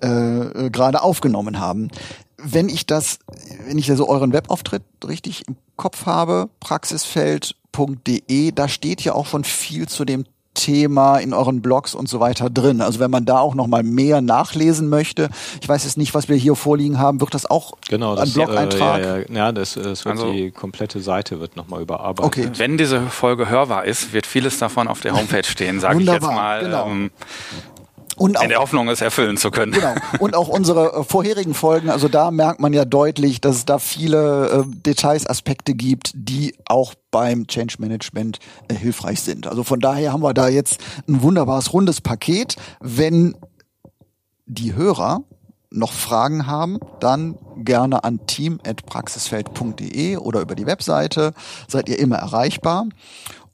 äh, gerade aufgenommen haben. Wenn ich das, wenn ich also euren Webauftritt richtig im Kopf habe, praxisfeld.de, da steht ja auch schon viel zu dem Thema in euren Blogs und so weiter drin. Also wenn man da auch noch mal mehr nachlesen möchte, ich weiß jetzt nicht, was wir hier vorliegen haben, wird das auch genau, das, ein Blog-Eintrag? Äh, ja, ja, ja, das, das wird also, die komplette Seite wird noch mal überarbeitet. Okay. Wenn diese Folge hörbar ist, wird vieles davon auf der Homepage stehen, sage ich jetzt mal. Genau. Ähm, und auch, in der Hoffnung, es erfüllen zu können. Genau. Und auch unsere äh, vorherigen Folgen, also da merkt man ja deutlich, dass es da viele äh, Details, Aspekte gibt, die auch beim Change Management äh, hilfreich sind. Also von daher haben wir da jetzt ein wunderbares rundes Paket. Wenn die Hörer noch Fragen haben, dann gerne an team.praxisfeld.de oder über die Webseite. Seid ihr immer erreichbar.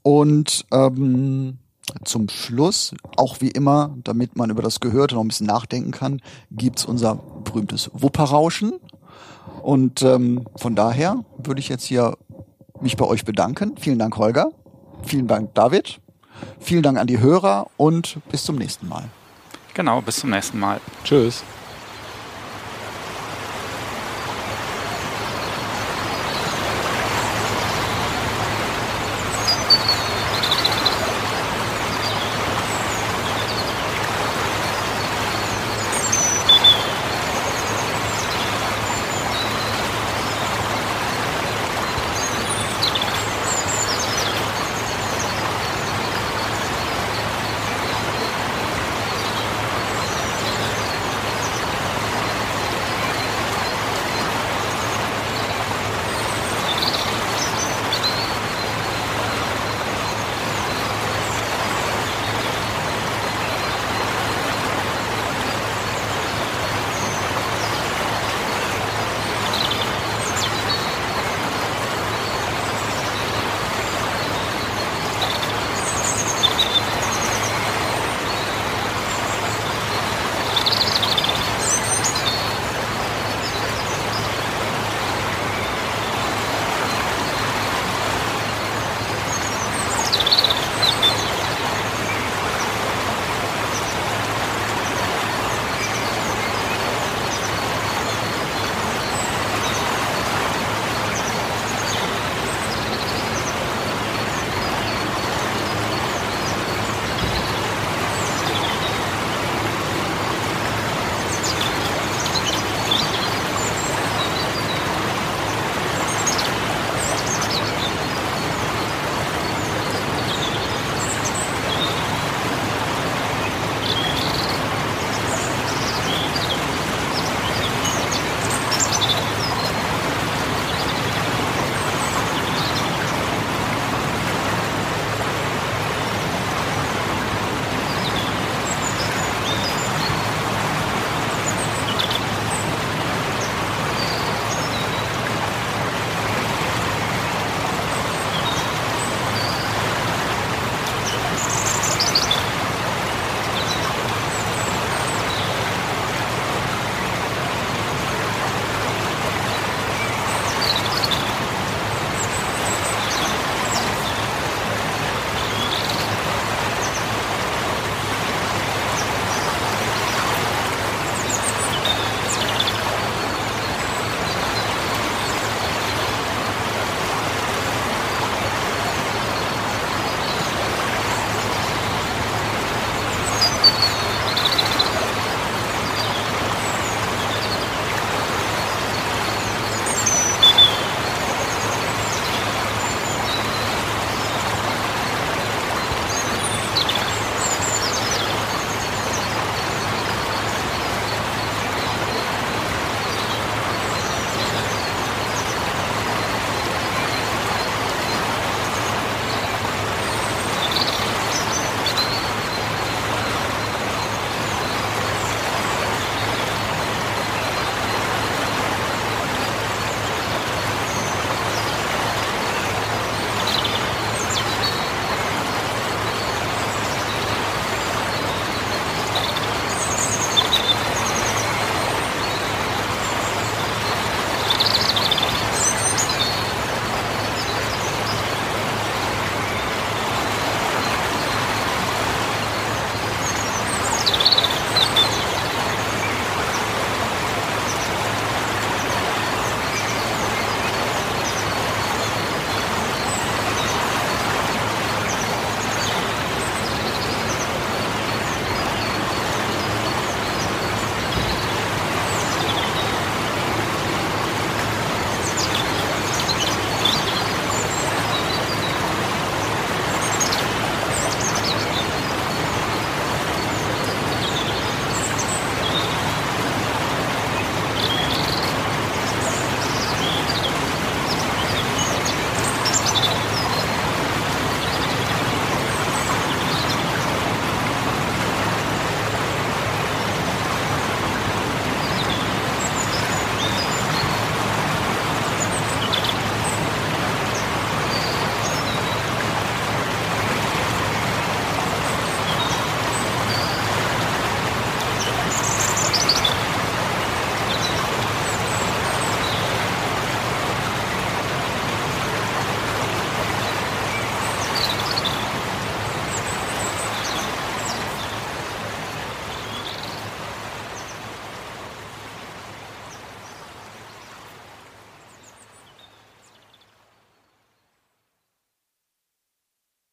Und ähm, zum Schluss, auch wie immer, damit man über das Gehörte noch ein bisschen nachdenken kann, gibt's unser berühmtes Wupperrauschen. Und ähm, von daher würde ich jetzt hier mich bei euch bedanken. Vielen Dank, Holger. Vielen Dank, David. Vielen Dank an die Hörer und bis zum nächsten Mal. Genau, bis zum nächsten Mal. Tschüss.